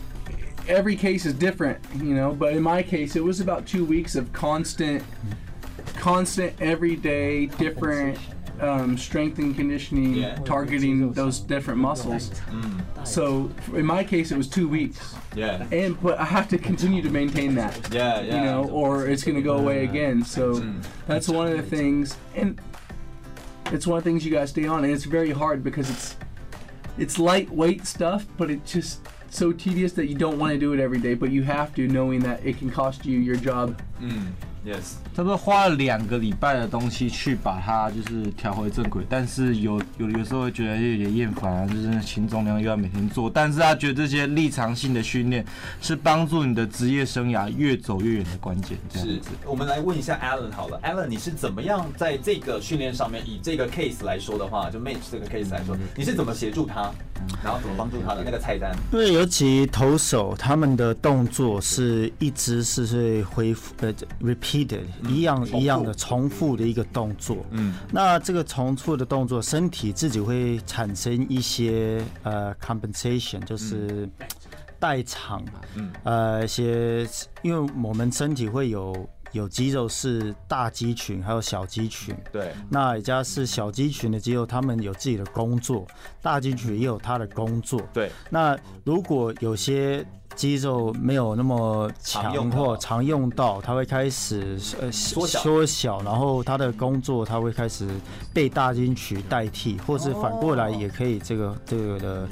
every case is different, you know. But in my case, it was about two weeks of constant, constant, everyday, different um, strength and conditioning, Yeah. targeting those different muscles. Mm. So in my case, it was two weeks, yeah and but I have to continue to maintain that, yeah yeah you know, or it's gonna go away again. So mm. that's one of the things, and it's one of the things you gotta stay on, and it's very hard because it's it's lightweight stuff, but it just so tedious that you don't want to do it every day, but you have to, knowing that it can cost you your job. 嗯 yes 差不多花了两个礼拜的东西去把它就是调回正轨，但是有有有时候会觉得有点厌烦啊，就是秦总量又要每天做，但是他觉得这些立场性的训练是帮助你的职业生涯越走越远的关键。这样是子，我们来问一下 Alan 好了，Alan 你是怎么样在这个训练上面，以这个 case 来说的话，就 Match 这个 case 来说，你是怎么协助他，然后怎么帮助他的那个菜单？因为尤其投手他们的动作是一直是会恢复呃 repeated 一样一样的重复的一个动作，嗯，那这个重复的动作，身体自己会产生一些呃 compensation，就是代偿，嗯。呃一些，因为我们身体会有有肌肉是大肌群，还有小肌群，对，那一家是小肌群的肌肉，他们有自己的工作，大肌群也有他的工作。对，那如果有些肌肉没有那么强或常用到，它会开始呃缩小缩小，然后他的工作它会开始被大肌群代替，或是反过来也可以这个这个的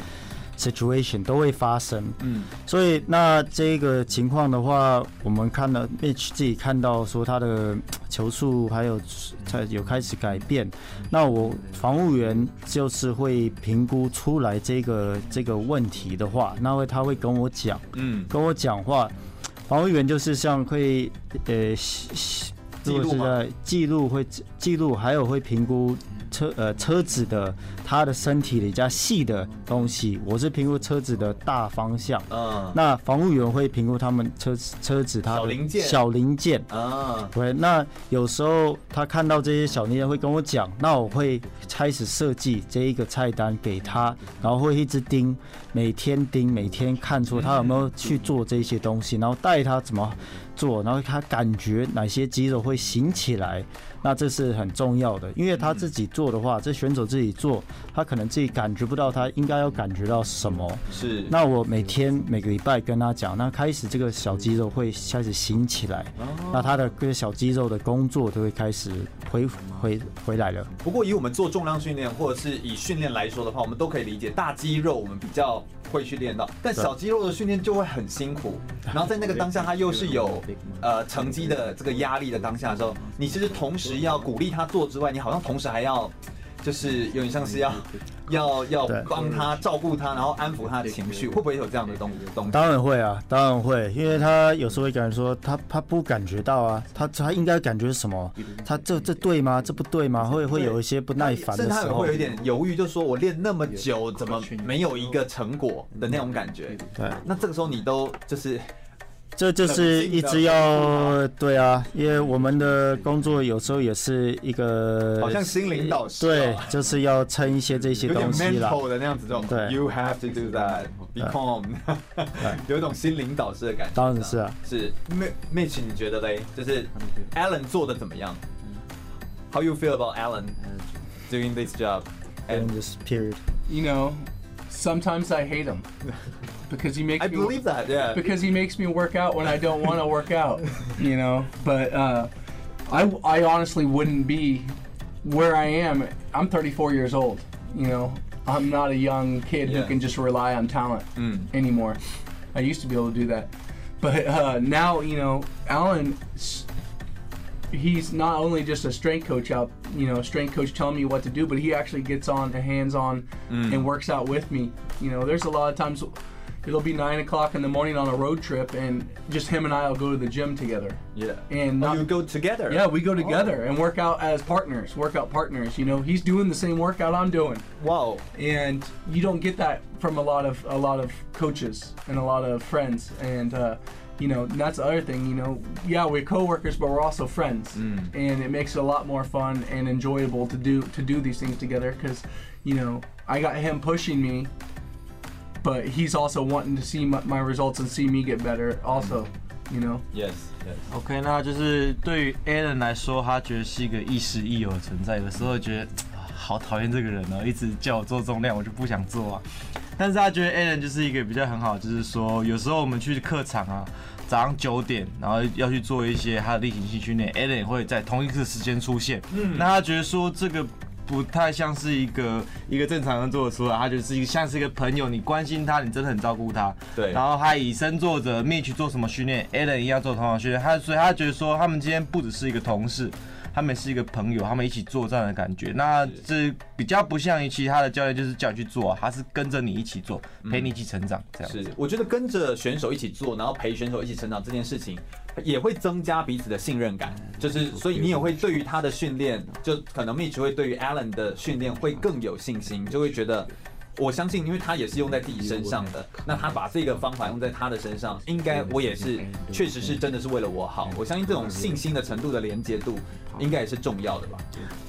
situation 都会发生。嗯，所以那这个情况的话，我们看到 Mitch 自己看到说他的球速还有才有开始改变，那我防务员就是会评估出来这个这个问题的话，那会他会跟我讲，嗯，跟我讲话，防务员就是像会呃记录记录会记录，还有会评估车呃车子的它的身体的比较细的东西，我是评估车子的大方向。嗯，那防务员会评估他们车子车子它的小零件小零件。啊，对，那有时候他看到这些小零件会跟我讲，那我会开始设计这一个菜单给他，然后会一直盯，每天盯，每天看出他有没有去做这些东西，然后带他怎么做，然后他感觉哪些肌肉会醒起来，那这是很重要的，因为他自己做的话，这选手自己做，他可能自己感觉不到他应该要感觉到什么。是，那我每天每个礼拜跟他讲，那开始这个小肌肉会开始醒起来，那他的个小肌肉的工作都会开始回回回来了。不过以我们做重量训练或者是以训练来说的话，我们都可以理解大肌肉我们比较会去练到，但小肌肉的训练就会很辛苦。然后在那个当下，他又是有呃成绩的这个压力的当下的时候，你其实同时要鼓励他做之外，你好像同时还要就是有点像是要要要帮他照顾他，然后安抚他的情绪，会不会有这样的东东西？当然会啊，当然会，因为他有时候会感觉说他他不感觉到啊，他他应该感觉什么？他这这对吗？这不对吗？会会有一些不耐烦甚至他的时候也会有一。点犹豫，就是说我练那么久，怎么没有一个成果的那种感觉？对，那这个时候你都就是这就是一直要对啊，因为我们的工作有时候也是一个好像心灵导师哦，对，就是要撑一些这些东西啦。mental 的那样子，这种对 You have to do that, be calm，有一种心灵导师的感觉。当然是啊，是 Mitch，你觉得嘞？就是 Alan 做的怎么样？How you feel about Alan doing this job? And this period。You know, sometimes I hate him because he makes I me believe that, yeah. because he makes me work out when I don't want to work out. You know, but uh, I I honestly wouldn't be where I am. I'm 34 years old. You know, I'm not a young kid Yeah. who can just rely on talent Mm. anymore. I used to be able to do that, but uh, now you know, Alan. He's not only just a strength coach out, you know, strength coach telling me what to do, but he actually gets on and hands on Mm. and works out with me. You know, there's a lot of times it'll be nine o'clock in the morning on a road trip, and just him and I will go to the gym together. Yeah. And Oh, you go together. yeah, we go together and work out as partners, workout partners. You know, he's doing the same workout I'm doing, Wow. and you don't get that from a lot of a lot of coaches and a lot of friends. And uh, you know, that's the other thing. You know, yeah, we're coworkers, but we're also friends, and it makes it a lot more fun and enjoyable to do to do these things together. Because, you know, I got him pushing me, but he's also wanting to see my, my results and see me get better. Also, you know. Yes. Yes.，OK，那就是对于 Alan 来说，他觉得是一个亦师亦友的存在。有时候觉得啊好讨厌这个人哦，一直叫我做重量，我就不想做啊。但是他觉得 Alan 就是一个比较很好，就是说有时候我们去客场啊，早上九点，然后要去做一些他的例行性训练，Alan 也会在同一个时间出现。嗯，那他觉得说这个。不太像是一个一个正常人做得出来，他就是一个像是一个朋友，你关心他，你真的很照顾他。对然后他以身作则，Mitch 做什么训练，Alan 一样做同样训练。他所以他觉得说，他们今天不只是一个同事，他们是一个朋友，他们一起作战的感觉。那这比较不像于其他的教练，就是叫你去做，他是跟着你一起做，陪你一起成长这样子。是，我觉得跟着选手一起做，然后陪选手一起成长这件事情，也会增加彼此的信任感。就是，所以你也会对于他的训练，就可能 Mitch 会对于 Allen 的训练会更有信心，就会觉得，我相信，因为他也是用在自己身上的，那他把这个方法用在他的身上，应该我也是，确实是真的是为了我好。我相信这种信心的程度的连接度，应该也是重要的吧。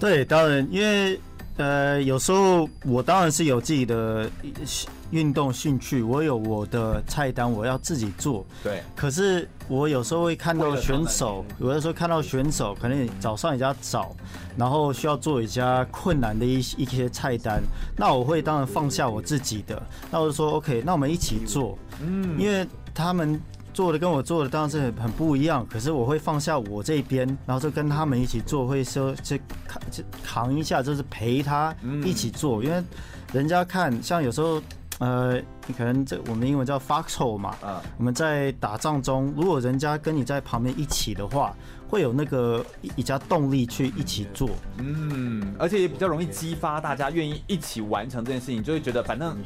对，当然，因为呃，有时候我当然是有自己的运动兴趣，我有我的菜单，我要自己做。对。可是我有时候会看到选手，有的时候看到选手可能早上比较早，然后需要做一些困难的一一些菜单，那我会当然放下我自己的，那我就说 OK，那我们一起做。嗯，因为他们。做的跟我做的当然是很不一样，可是我会放下我这边，然后就跟他们一起做，会说这扛去扛一下，就是陪他一起做，因为人家看像有时候，呃，你可能这我们英文叫 foxhole 嘛，啊，我们在打仗中，如果人家跟你在旁边一起的话，会有那个比较动力去一起做，嗯，而且也比较容易激发大家愿意一起完成这件事情，就会觉得反正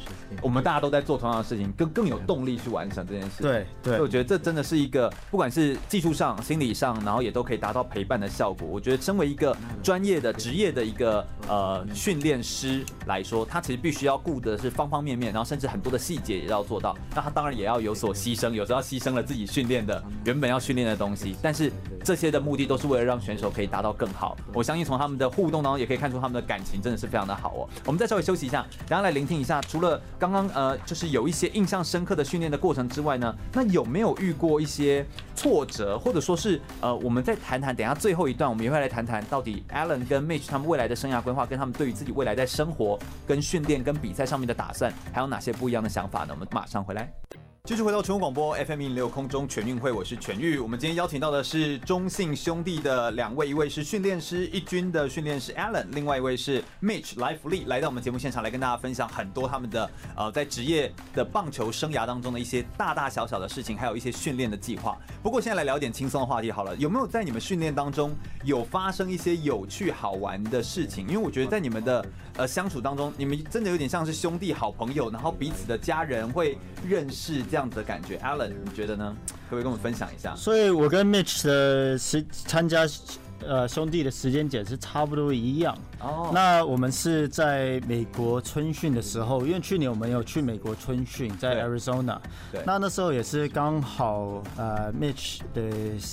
我们大家都在做同样的事情，更更有动力去完成这件事情。对对，所以我觉得这真的是一个不管是技术上、心理上，然后也都可以达到陪伴的效果。我觉得身为一个专业的职业的一个呃训练师来说，他其实必须要顾的是方方面面，然后甚至很多的细节也要做到。那他当然也要有所牺牲，有时候要牺牲了自己训练的原本要训练的东西，但是这些。的目的都是为了让选手可以达到更好。我相信从他们的互动当中也可以看出他们的感情真的是非常的好哦。我们再稍微休息一下，等下来聆听一下。除了刚刚呃，就是有一些印象深刻的训练的过程之外呢，那有没有遇过一些挫折，或者说是呃，我们再谈谈。等下最后一段，我们也会来谈谈到底 Alan 跟 Mitch 他们未来的生涯规划，跟他们对于自己未来在生活、跟训练、跟比赛上面的打算，还有哪些不一样的想法呢？我们马上回来。继续回到全国广播 FM 一零六空中全运会，我是全玉。我们今天邀请到的是中信兄弟的两位，一位是训练师一军的训练师 Alan，另外一位是 Mitch 来福利，来到我们节目现场来跟大家分享很多他们的呃在职业的棒球生涯当中的一些大大小小的事情，还有一些训练的计划。不过现在来聊点轻松的话题好了，有没有在你们训练当中有发生一些有趣好玩的事情？因为我觉得在你们的呃相处当中，你们真的有点像是兄弟好朋友，然后彼此的家人会认识。这样子的感觉，Alan，你觉得呢？可不可以跟我们分享一下？所以，我跟 Mitch 的时参加呃兄弟的时间点是差不多一样。哦。那我们是在美国春训的时候，因为去年我们有去美国春训，在 Arizona。对。那那时候也是刚好呃 Mitch 的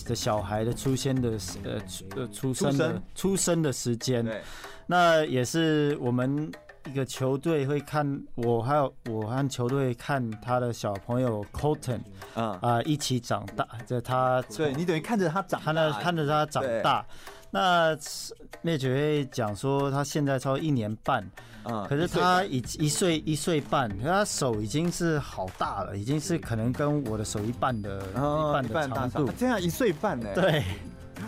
的小孩的出现的呃呃出生的出生的时间。对。那也是我们。一个球队会看我，还有我和球队看他的小朋友 Colton，啊、呃，一起长大，就他，对你等于看着他长大，看着看着他长大。那那就会讲说他现在超一年半，嗯，可是他一一岁一岁半，他手已经是好大了，已经是可能跟我的手一半的，一半的长度，这样一岁半呢？对。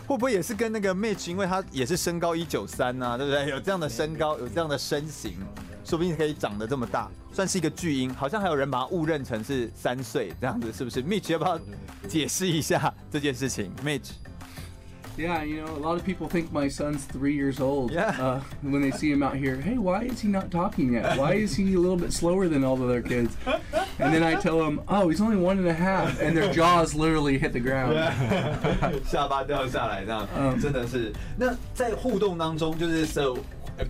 会不会也是跟那个 Mitch，因为他也是身高一九三呐，对不对？有这样的身高，有这样的身形，说不定可以长得这么大，算是一个巨婴。好像还有人把他误认成是三岁这样子，是不是？Mitch 要不要解释一下这件事情 ？Mitch，Yeah, you know, a lot of people think my son's three years old. Yeah. Uh, when they see him out here, hey, why is he not talking yet? Why is he a little bit slower than all the other kids? and then I tell them, oh, he's only one and a half, and their jaws literally hit the ground. 下巴掉下来，这样，真的是。那在互动当中，就是 so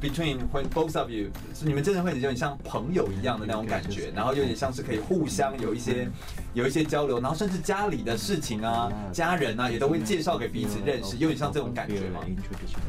between when both of you，是你们真的会有点像朋友一样的那种感觉，然后有点像是可以互相有一些有一些交流，然后甚至家里的事情啊、家人啊，也都会介绍给彼此认识， 有点像这种感觉吗？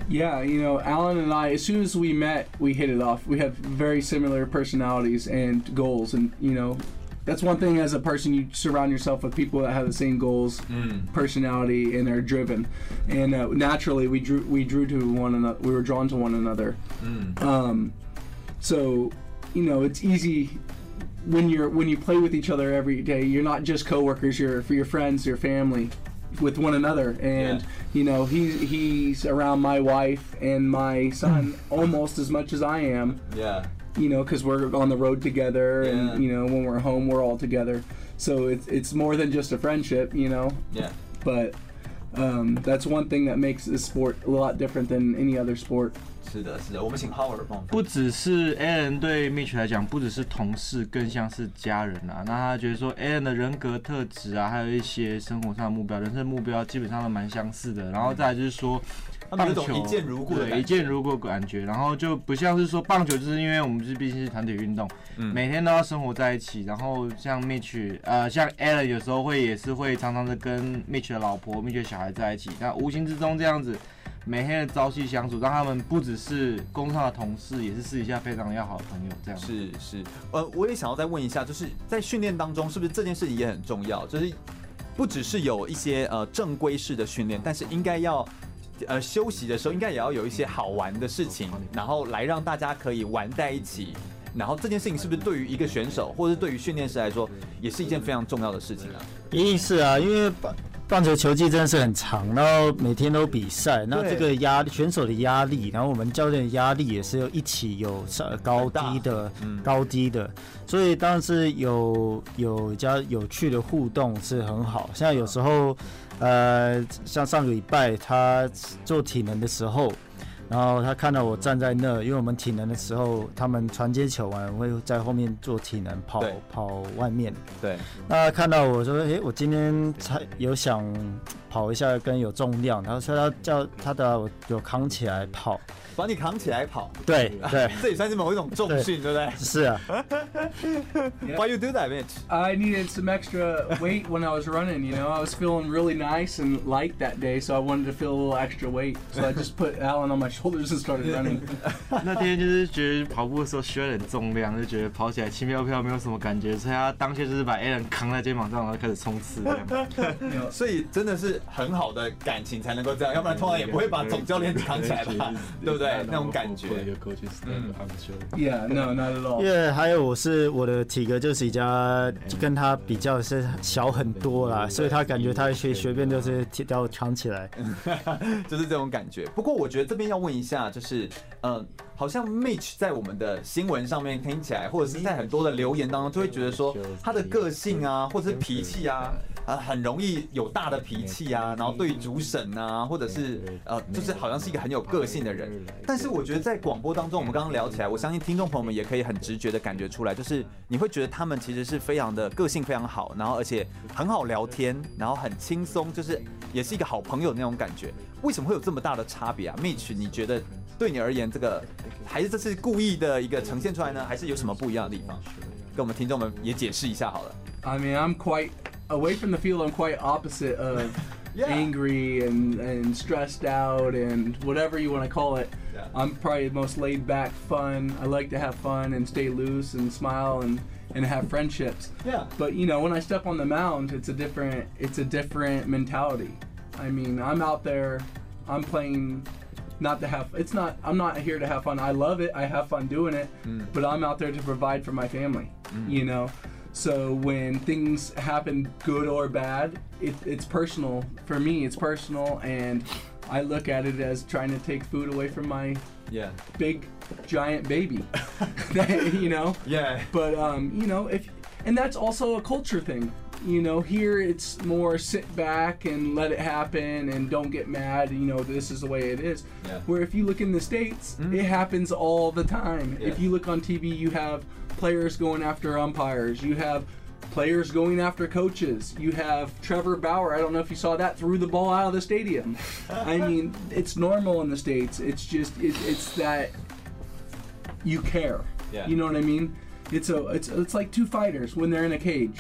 Yeah, you know, Alan and I, as soon as we met, we hit it off. We have very similar personalities and goals, and you know. that's one thing as a person you surround yourself with people that have the same goals mm. personality and are driven and uh, naturally we drew we drew to one another we were drawn to one another mm. um, so you know it's easy when you're when you play with each other every day you're not just coworkers you're for your friends your family with one another and yeah. you know he's he's around my wife and my son almost as much as I am yeah you know, because we're on the road together, yeah. and you know, when we're home, we're all together. So it's it's more than just a friendship, you know. Yeah. But um, that's one thing that makes this sport a lot different than any other sport. 是的，是的，我们请 Howard 帮。不只是 Alan 对 Mitch 来讲，不只是同事，更像是家人啊。那他觉得说 Alan 的人格特质啊，还有一些生活上的目标、人生目标，基本上都蛮相似的。然后再来就是说。棒球一见如故，对，一见如故的感觉，然后就不像是说棒球，就是因为我们是毕竟是团体运动，嗯，每天都要生活在一起。然后像 Mitch，呃，像 Alan 有时候会也是会常常的跟 Mitch 的老婆、Mitch 的小孩在一起。那无形之中这样子，每天的朝夕相处，让他们不只是工作上的同事，也是私底下非常要好的朋友。这样是是，呃，我也想要再问一下，就是在训练当中，是不是这件事情也很重要？就是不只是有一些呃正规式的训练，但是应该要。呃，休息的时候应该也要有一些好玩的事情，然后来让大家可以玩在一起。然后这件事情是不是对于一个选手，或者是对于训练师来说，也是一件非常重要的事情啊？一定是啊，因为棒棒球球季真的是很长，然后每天都比赛，那这个压力选手的压力，然后我们教练的压力也是有一起有上高低的，高低的，所以当然是有有比较有趣的互动是很好。像有时候。呃，像上个礼拜他做体能的时候，然后他看到我站在那，因为我们体能的时候，他们传接球完会在后面做体能跑跑外面。对。那看到我说，诶，我今天才有想跑一下，跟有重量，然后所以他叫他的我有扛起来跑。把你扛起来跑，对对，这也算是某一种重训，对不对？是啊。Why you do that, Mitch? I needed some extra weight when I was running. You know, I was feeling really nice and light that day, so I wanted to feel a little extra weight. So I just put Alan on my shoulders and started running. 那天就是觉得跑步的时候需要点重量，就觉得跑起来轻飘飘，没有什么感觉，所以他当下就是把 Alan 扛在肩膀上，然后开始冲刺。所以真的是很好的感情才能够这样，要不然通常也不会把总教练扛起来吧，对不对？那种感觉。Yeah, no, not at all. 因为还有我是我的体格就是比较跟他比较是小很多啦，所以他感觉他随随便就是把我扛起来，就是这种感觉。不过我觉得这边要问一下，就是嗯，好像 Mitch 在我们的新闻上面听起来，或者是在很多的留言当中，就会觉得说他的个性啊，或者是脾气啊。啊，很容易有大的脾气，然后对主审啊，或者是呃，就是好像是一个很有个性的人。但是我觉得在广播当中，我们刚刚聊起来，我相信听众朋友们也可以很直觉的感觉出来，就是你会觉得他们其实是非常的个性非常好，然后而且很好聊天，然后很轻松，就是也是一个好朋友那种感觉。为什么会有这么大的差别啊？Mitch，你觉得对你而言，这个还是这是故意的一个呈现出来呢，还是有什么不一样的地方？跟我们听众们也解释一下好了。I mean, I'm quite away from the field, I'm quite opposite of yeah. angry and, and stressed out and whatever you want to call it. Yeah. I'm probably the most laid back, fun. I like to have fun and stay loose and smile and, and have friendships. Yeah. But you know, when I step on the mound, it's a different it's a different mentality. I mean, I'm out there, I'm playing not to have it's not I'm not here to have fun. I love it. I have fun doing it, mm. but I'm out there to provide for my family. Mm. You know. So when things happen, good or bad, it, it's personal. For me, it's personal, and I look at it as trying to take food away from my yeah big giant baby. you know. Yeah. But um, you know, if and that's also a culture thing. You know, here it's more sit back and let it happen and don't get mad. You know, this is the way it is. Yeah. Where if you look in the states, mm-hmm. it happens all the time. Yeah. If you look on TV, you have players going after umpires. You have players going after coaches. You have Trevor Bauer. I don't know if you saw that threw the ball out of the stadium. I mean, it's normal in the states. It's just it, it's that you care. Yeah. You know what I mean? It's a it's it's like two fighters when they're in a cage.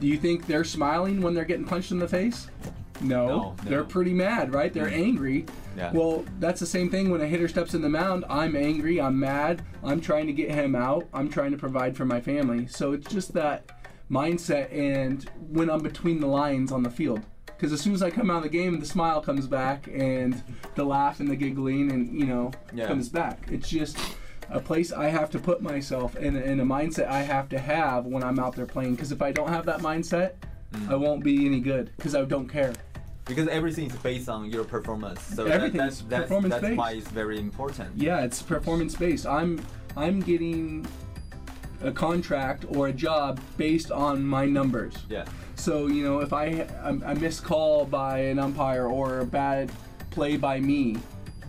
Do you think they're smiling when they're getting punched in the face? No, No, they're no. pretty mad, right? They're angry. Yeah. Well, that's the same thing when a hitter steps in the mound. I'm angry. I'm mad. I'm trying to get him out. I'm trying to provide for my family. So it's just that mindset and when I'm between the lines on the field. Because as soon as I come out of the game, the smile comes back and the laugh and the giggling and you know Yeah. comes back. It's just a place I have to put myself in, in a mindset I have to have when I'm out there playing. Because if I don't have that mindset, Mm. I won't be any good. Because I don't care. Because everything is based on your performance. So that, Everything that's that's, performance that's based. why it's very important. Yeah, it's performance based. I'm I'm getting a contract or a job based on my numbers. Yeah. So you know, if I I miss call by an umpire or a bad play by me,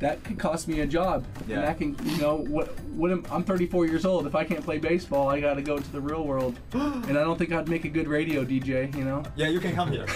that could cost me a job. Yeah. And that can, you know, what what am, I'm 34 years old. If I can't play baseball, I got to go to the real world. and I don't think I'd make a good radio DJ. You know. Yeah, you can come here.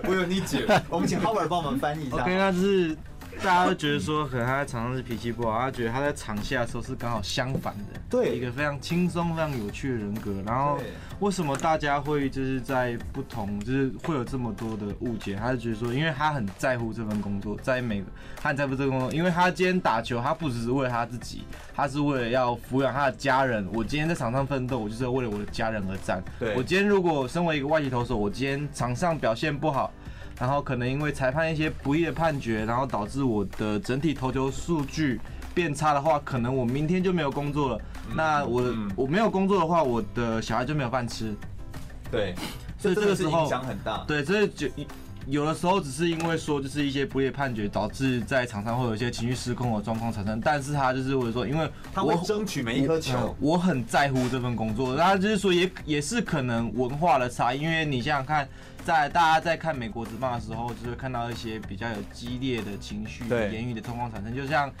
We will need you. 我们请 Howard 帮我们翻译一下。 OK，那就是 大家都觉得说，可能他在场上是脾气不好，他觉得他在场下的时候是刚好相反的，对一个非常轻松、非常有趣的人格。然后为什么大家会就是在不同，就是会有这么多的误解？他就觉得说，因为他很在乎这份工作，在每个他很在乎这份工作，因为他今天打球，他不只是为了他自己，他是为了要抚养他的家人。我今天在场上奋斗，我就是为了我的家人而战。对我今天如果身为一个外籍投手，我今天场上表现不好。然后可能因为裁判一些不义的判决，然后导致我的整体投球数据变差的话，可能我明天就没有工作了。那我嗯我没有工作的话，我的小孩就没有饭吃。对，所以这个时候影响很大。对，所以就有的时候只是因为说就是一些不义的判决，导致在场上会有一些情绪失控的状况产生。但是他就是为了说，因为他会我争取每一颗球。我我很在乎这份工作，那就是说也也是可能文化的差，因为你想想看，在大家在看美国职棒的时候，就会看到一些比较有激烈的情绪、言语的状况产生，就像。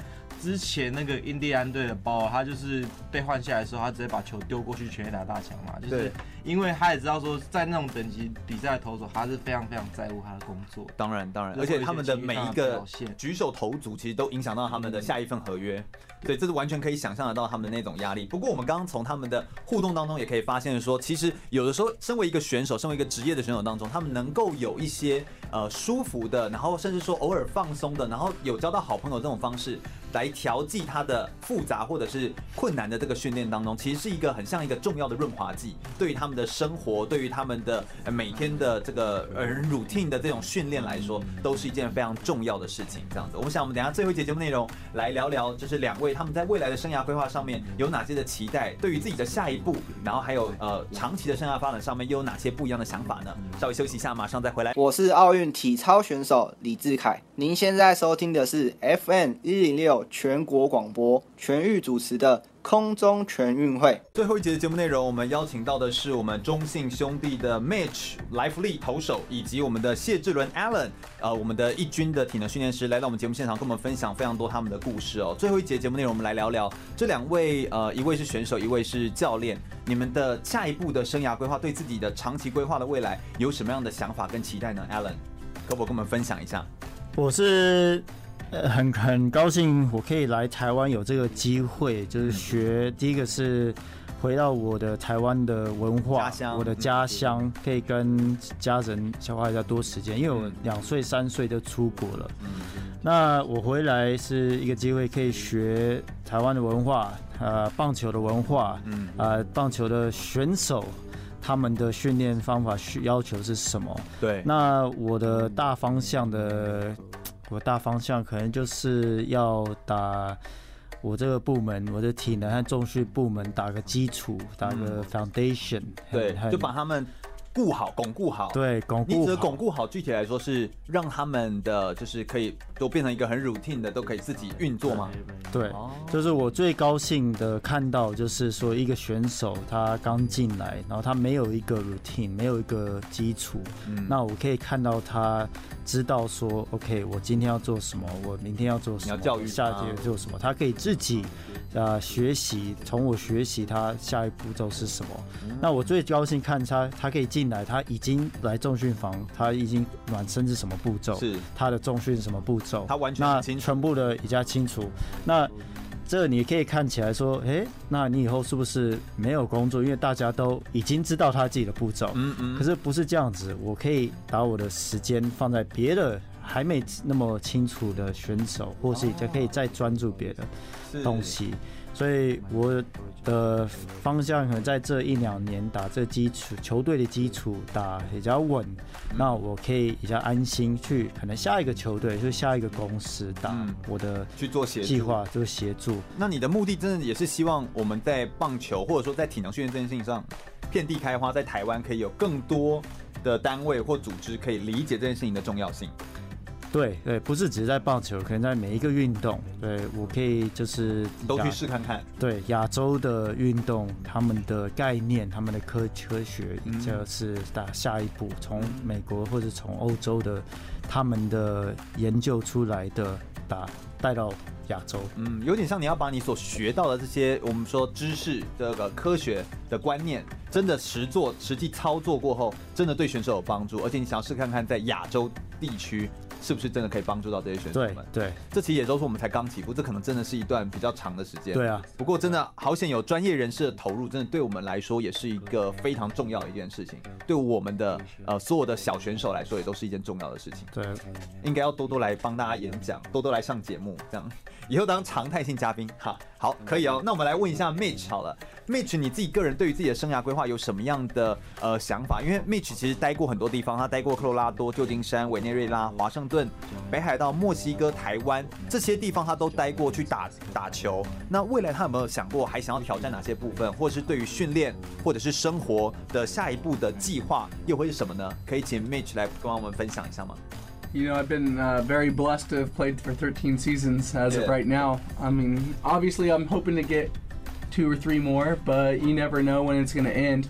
之前那个印第安队的包，他就是被换下来的时候，他直接把球丢过去全垒打大墙嘛，就是对因为他也知道说，在那种等级比赛的投手，他是非常非常在乎他的工作。当然，当然，而且他们的每一个举手投足，其实都影响到他们的下一份合约。对，这是完全可以想象得到他们的那种压力。不过，我们刚刚从他们的互动当中，也可以发现说，其实有的时候，身为一个选手，身为一个职业的选手当中，他们能够有一些呃舒服的，然后甚至说偶尔放松的，然后有交到好朋友这种方式，来调剂他的复杂或者是困难的这个训练当中，其实是一个很像一个重要的润滑剂，对于他们的生活，对于他们的每天的这个呃 routine 的这种训练来说，都是一件非常重要的事情。这样子，我们想我们等下最后一节节目内容来聊聊，就是两位他们在未来的生涯规划上面有哪些的期待，对于自己的下一步，然后还有呃长期的生涯发展上面又有哪些不一样的想法呢？稍微休息一下，马上再回来。我是奥运体操选手李志凯，您现在收听的是 FM 一零六全国广播全域主持的空中全运会。最后一节的节目内容，我们邀请到的是我们中信兄弟的 Mitch 莱福利投手，以及我们的谢志伦 Allen，呃，我们的一军的体能训练师，来到我们节目现场，跟我们分享非常多他们的故事哦。最后一节节目内容，我们来聊聊这两位，呃，一位是选手，一位是教练，你们的下一步的生涯规划，对自己的长期规划的未来有什么样的想法跟期待呢？Allen，可否跟我们分享一下？我是呃很很高兴我可以来台湾有这个机会，就是学第一个是回到我的台湾的文化，我的家乡可以跟家人消化一下多时间，因为我两岁三岁就出国了。那我回来是一个机会，可以学台湾的文化，呃，棒球的文化，嗯呃，棒球的选手。他们的训练方法需要求是什么？对，那我的大方向的，我大方向可能就是要打我这个部门，我的体能和重训部门打个基础，打个 foundation，对，就把他们固好，巩固好。对巩固好。你指的巩固好，具体来说是让他们的就是可以都变成一个很 routine 的，都可以自己运作吗？对，哦就是我最高兴的看到，就是说一个选手他刚进来，然后他没有一个 routine，没有一个基础，嗯那我可以看到他知道说，OK，我今天要做什么，我明天要做什么，你要教育他下节做什么，他可以自己呃学习，从我学习他下一步骤是什么。那我最高兴看他，他可以进来，他已经来重训房，他已经暖身是什么步骤，是他的重训什么步骤，他完全那全部的比较清楚。那这你可以看起来说，哎、欸，那你以后是不是没有工作？因为大家都已经知道他自己的步骤，嗯嗯可是不是这样子，我可以把我的时间放在别的还没那么清楚的选手，或是就可以再专注别的东西。所以我的方向可能在这一两年打这基础球队的基础打比较稳，那我可以比较安心去可能下一个球队就下一个公司打嗯我的去做协。计划，就是协助。那你的目的真的也是希望我们在棒球或者说在体能训练这件事情上遍地开花，在台湾可以有更多的单位或组织可以理解这件事情的重要性。对对，不是只是在棒球，可能在每一个运动，对我可以就是都去亚试看看。对亚洲的运动，他们的概念、他们的科科学，嗯就是打下一步，从美国或者从欧洲的他们的研究出来的打带到亚洲。嗯，有点像你要把你所学到的这些我们说知识这个科学的观念，真的实做、实际操作过后，真的对选手有帮助，而且你想要试看看在亚洲地区是不是真的可以帮助到这些选手对们。对这其实也都是我们才刚起步，这可能真的是一段比较长的时间。对啊，不过真的好险有专业人士的投入，真的对我们来说也是一个非常重要的一件事情。对我们的呃所有的小选手来说，也都是一件重要的事情。对，应该要多多来帮大家演讲，多多来上节目，这样以后当常态性嘉宾。哈，好，可以哦。那我们来问一下 Mitch 好了，Mitch 你自己个人对于自己的生涯规划有什么样的呃想法？因为 Mitch 其实待过很多地方，他待过科罗拉多、旧金山、委内瑞拉、华盛顿、北海道、墨西哥、台湾这些地方，他都待过去打打球。那未来他有没有想过还想要挑战哪些部分，或者是对于训练或者是生活的下一步的计划又会是什么呢？可以请 Mitch 来跟我们分享一下吗？You know, I've been uh, very blessed to have played for 13 seasons as Yeah. of right now. I mean, obviously, I'm hoping to get two or three more, but you never know when it's going to end.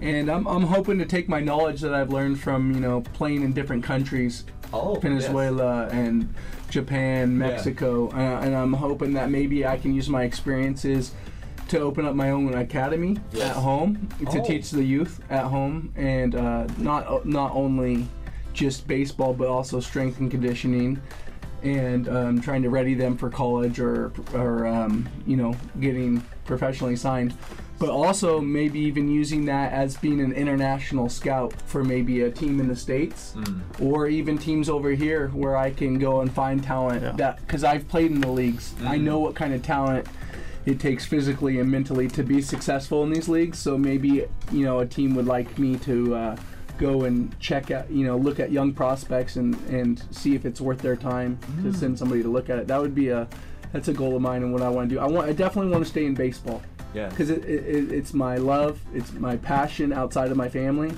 And I'm, I'm hoping to take my knowledge that I've learned from, you know, playing in different countries Oh, Venezuela and Japan, Mexico, uh, and I'm hoping that maybe I can use my experiences to open up my own academy Yes. at home to Oh. teach the youth at home, and uh, not not only just baseball but also strength and conditioning, and um, trying to ready them for college or or um, you know getting professionally signed. But also maybe even using that as being an international scout for maybe a team in the states or even teams over here where I can go and find talent Yeah. that because I've played in the leagues. I know what kind of talent it takes physically and mentally to be successful in these leagues. So maybe you know a team would like me to uh, go and check out, you know, look at young prospects and and see if it's worth their time to send somebody to look at it. That would be a that's a goal of mine and what I want to do. I want I definitely want to stay in baseball Yeah. because it, it, it, it's my love, it's my passion outside of my family.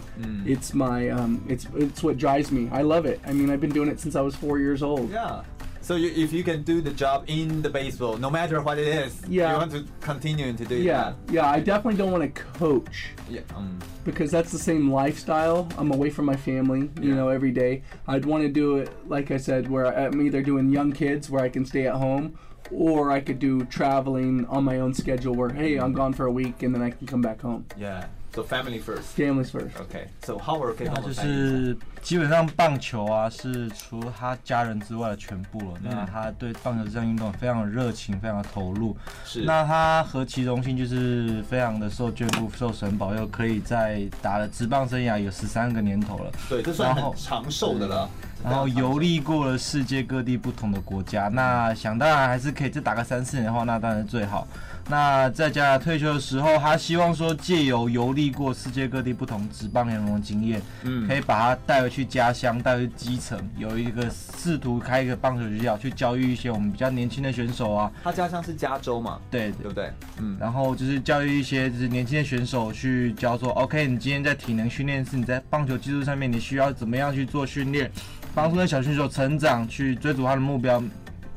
It's my um, it's it's what drives me. I love it. I mean, I've been doing it since I was four years old. Yeah. So you, if you can do the job in the baseball, no matter what it is, Yeah. you want to continue to do Yeah, yeah. I definitely don't want to coach. Yeah. Um, because that's the same lifestyle. I'm away from my family, you Yeah. know, every day. I'd want to do it, like I said, where I'm either doing young kids where I can stay at home, or I could do traveling on my own schedule where, hey, I'm gone for a week and then I can come back home. yeah. So family first. Families first. Okay. So Howard 可以帮我就是基本上棒球啊，是除了他家人之外的全部了。那他对棒球这项运动非常的热情，非常的投入。是那他何其荣幸，就是非常的受眷顾、受神保佑，可以在打了职棒生涯有十三个年头了。对，这算然后很长寿的了。然后游历过了世界各地不同的国家，那想当然还是可以再打个三四年的话，那当然是最好。那在加拿大退休的时候，他希望说借由游历过世界各地不同职棒联盟的经验，嗯可以把他带回去家乡，带回去基层，有一个试图开一个棒球学校，去教育一些我们比较年轻的选手啊，他家乡是加州嘛，对对不对？嗯，然后就是教育一些就是年轻的选手去教说，OK，你今天在体能训练是，你在棒球技术上面，你需要怎么样去做训练，帮助那小选手成长，去追逐他的目标。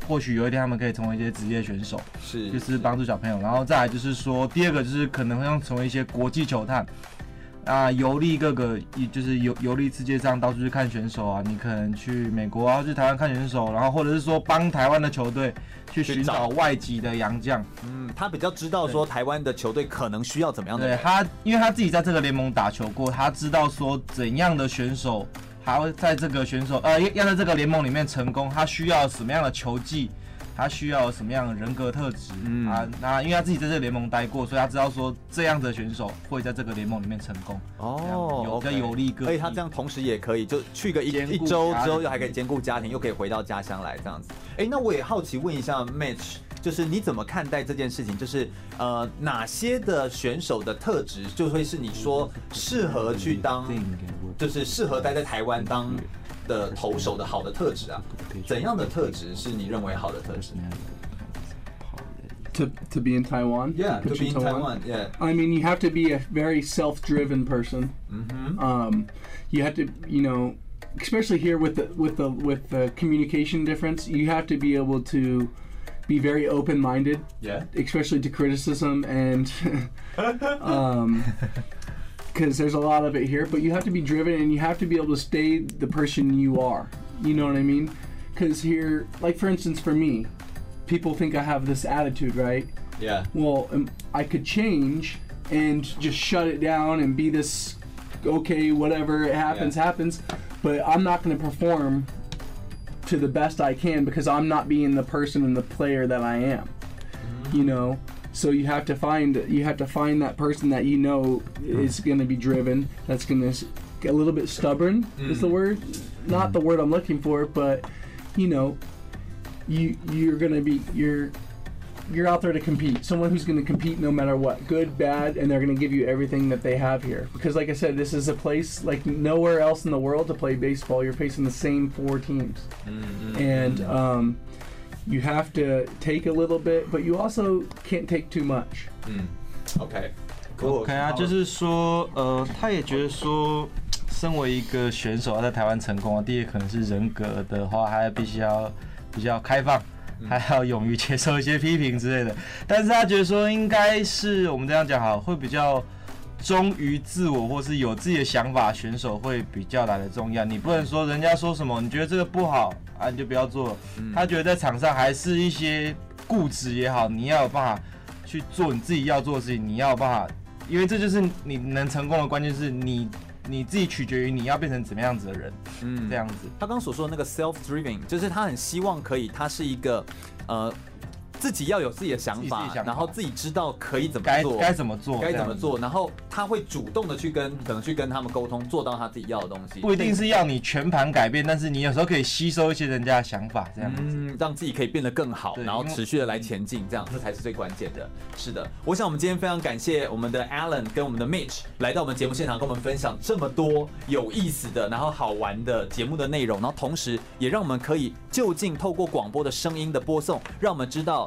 或许有一天他们可以成为一些职业选手，是就是帮助小朋友。然后再来就是说，第二个就是可能会让成为一些国际球探。啊游历各个，就是游游历世界上到处去看选手啊。你可能去美国啊，去台湾看选手，然后或者是说帮台湾的球队去寻找外籍的洋将。嗯，他比较知道说台湾的球队可能需要怎么样的。对他，因为他自己在这个联盟打球过，他知道说怎样的选手，他会在这个选手呃要在这个联盟里面成功，他需要什么样的球技。他需要什么样的人格特质？嗯啊，那因为他自己在这个联盟待过，所以他知道说这样的选手会在这个联盟里面成功。哦，有个有利个，所以他这样同时也可以就去个一一周之后，又还可以兼顾家庭，又可以回到家乡来这样子。哎、欸，那我也好奇问一下 Match 就是你怎么看待这件事情？就是呃，哪些的选手的特质就会是你说适合去当，就是适合待在台湾当？的投手的好的特质啊，怎样的特质是你认为好的特质？To to be in Taiwan, yeah, to be in Taiwan, yeah. I mean, you have to be a very self-driven person. Mm-hmm. Um, you have to, you know, especially here with the with the with the communication difference, you have to be able to be very open-minded. Yeah. Especially to criticism and um. because there's a lot of it here, but you have to be driven and you have to be able to stay the person you are. You know what I mean? Because here, like for instance, for me, people think I have this attitude, right? Yeah. Well, um, I could change and just shut it down and be this, okay, whatever, it happens, yeah. happens, but I'm not going to perform to the best I can because I'm not being the person and the player that I am. Mm-hmm. You know? So you have to find you have to find that person that you know is going to be driven. That's going to get a little bit stubborn. Mm. Is the word? Not the word I'm looking for, but you know, you you're going to be you're you're out there to compete. Someone who's going to compete no matter what, good, bad, and they're going to give you everything that they have here. Because, like I said, this is a place like nowhere else in the world to play baseball. You're facing the same four teams, mm-hmm. and um, you have to take a little bit, but you also can't take too much. 嗯，OK，OK，okay, 啊，就是说，呃，他也觉得说，身为一个选手要在台湾成功啊，第一可能是人格的话，还必须要比较开放，还要勇于接受一些批评之类的。但是他觉得说，应该是我们这样讲好，会比较。忠于自我或是有自己的想法，选手会比较来的重要。你不能说人家说什么，你觉得这个不好啊，你就不要做。他觉得在场上还是一些固执也好，你要有办法去做你自己要做的事情，你要有办法，因为这就是你能成功的关键，是你你自己取决于你要变成怎么样子的人。嗯，这样子。他刚刚所说的那个 self-driven，就是他很希望可以，他是一个呃。自己要有自己的想法，然后自己知道可以怎么做，该怎么做，该怎么做，然后他会主动的去跟，可能去跟他们沟通，做到他自己要的东西。不一定是要你全盘改变，但是你有时候可以吸收一些人家的想法，这样子，嗯，让自己可以变得更好，然后持续的来前进，这样这才是最关键的。是的，我想我们今天非常感谢我们的 Alan 跟我们的 Mitch 来到我们节目现场，跟我们分享这么多有意思的，然后好玩的节目的内容，然后同时也让我们可以就近透过广播的声音的播送，让我们知道。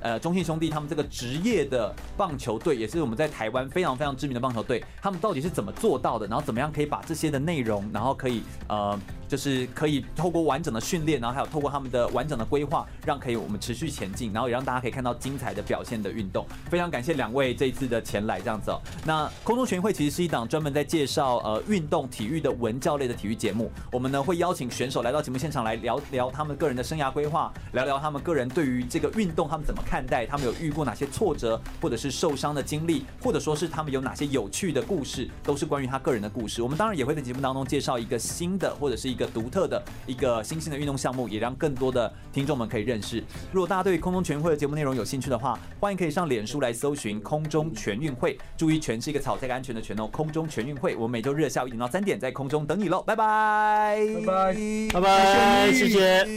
呃，中信兄弟他们这个职业的棒球队，也是我们在台湾非常非常知名的棒球队，他们到底是怎么做到的？然后怎么样可以把这些的内容，然后可以呃。就是可以透过完整的训练，然后还有透过他们的完整的规划，让可以我们持续前进，然后也让大家可以看到精彩的表现的运动。非常感谢两位这一次的前来这样子哦。那空中全会其实是一档专门在介绍呃运动体育的文教类的体育节目。我们呢会邀请选手来到节目现场来聊聊他们个人的生涯规划，聊聊他们个人对于这个运动他们怎么看看待，他们有遇过哪些挫折或者是受伤的经历，或者说是他们有哪些有趣的故事，都是关于他个人的故事。我们当然也会在节目当中介绍一个新的或者是一个。独特的一个新兴的运动项目，也让更多的听众们可以认识。如果大家对空中全运会的节目内容有兴趣的话，欢迎可以上脸书来搜寻“空中全运会”。注意，全是一个草菜安全的全哦。空中全运会，我们每周日下午一点到三点在空中等你喽，拜拜，拜拜，拜拜，谢谢。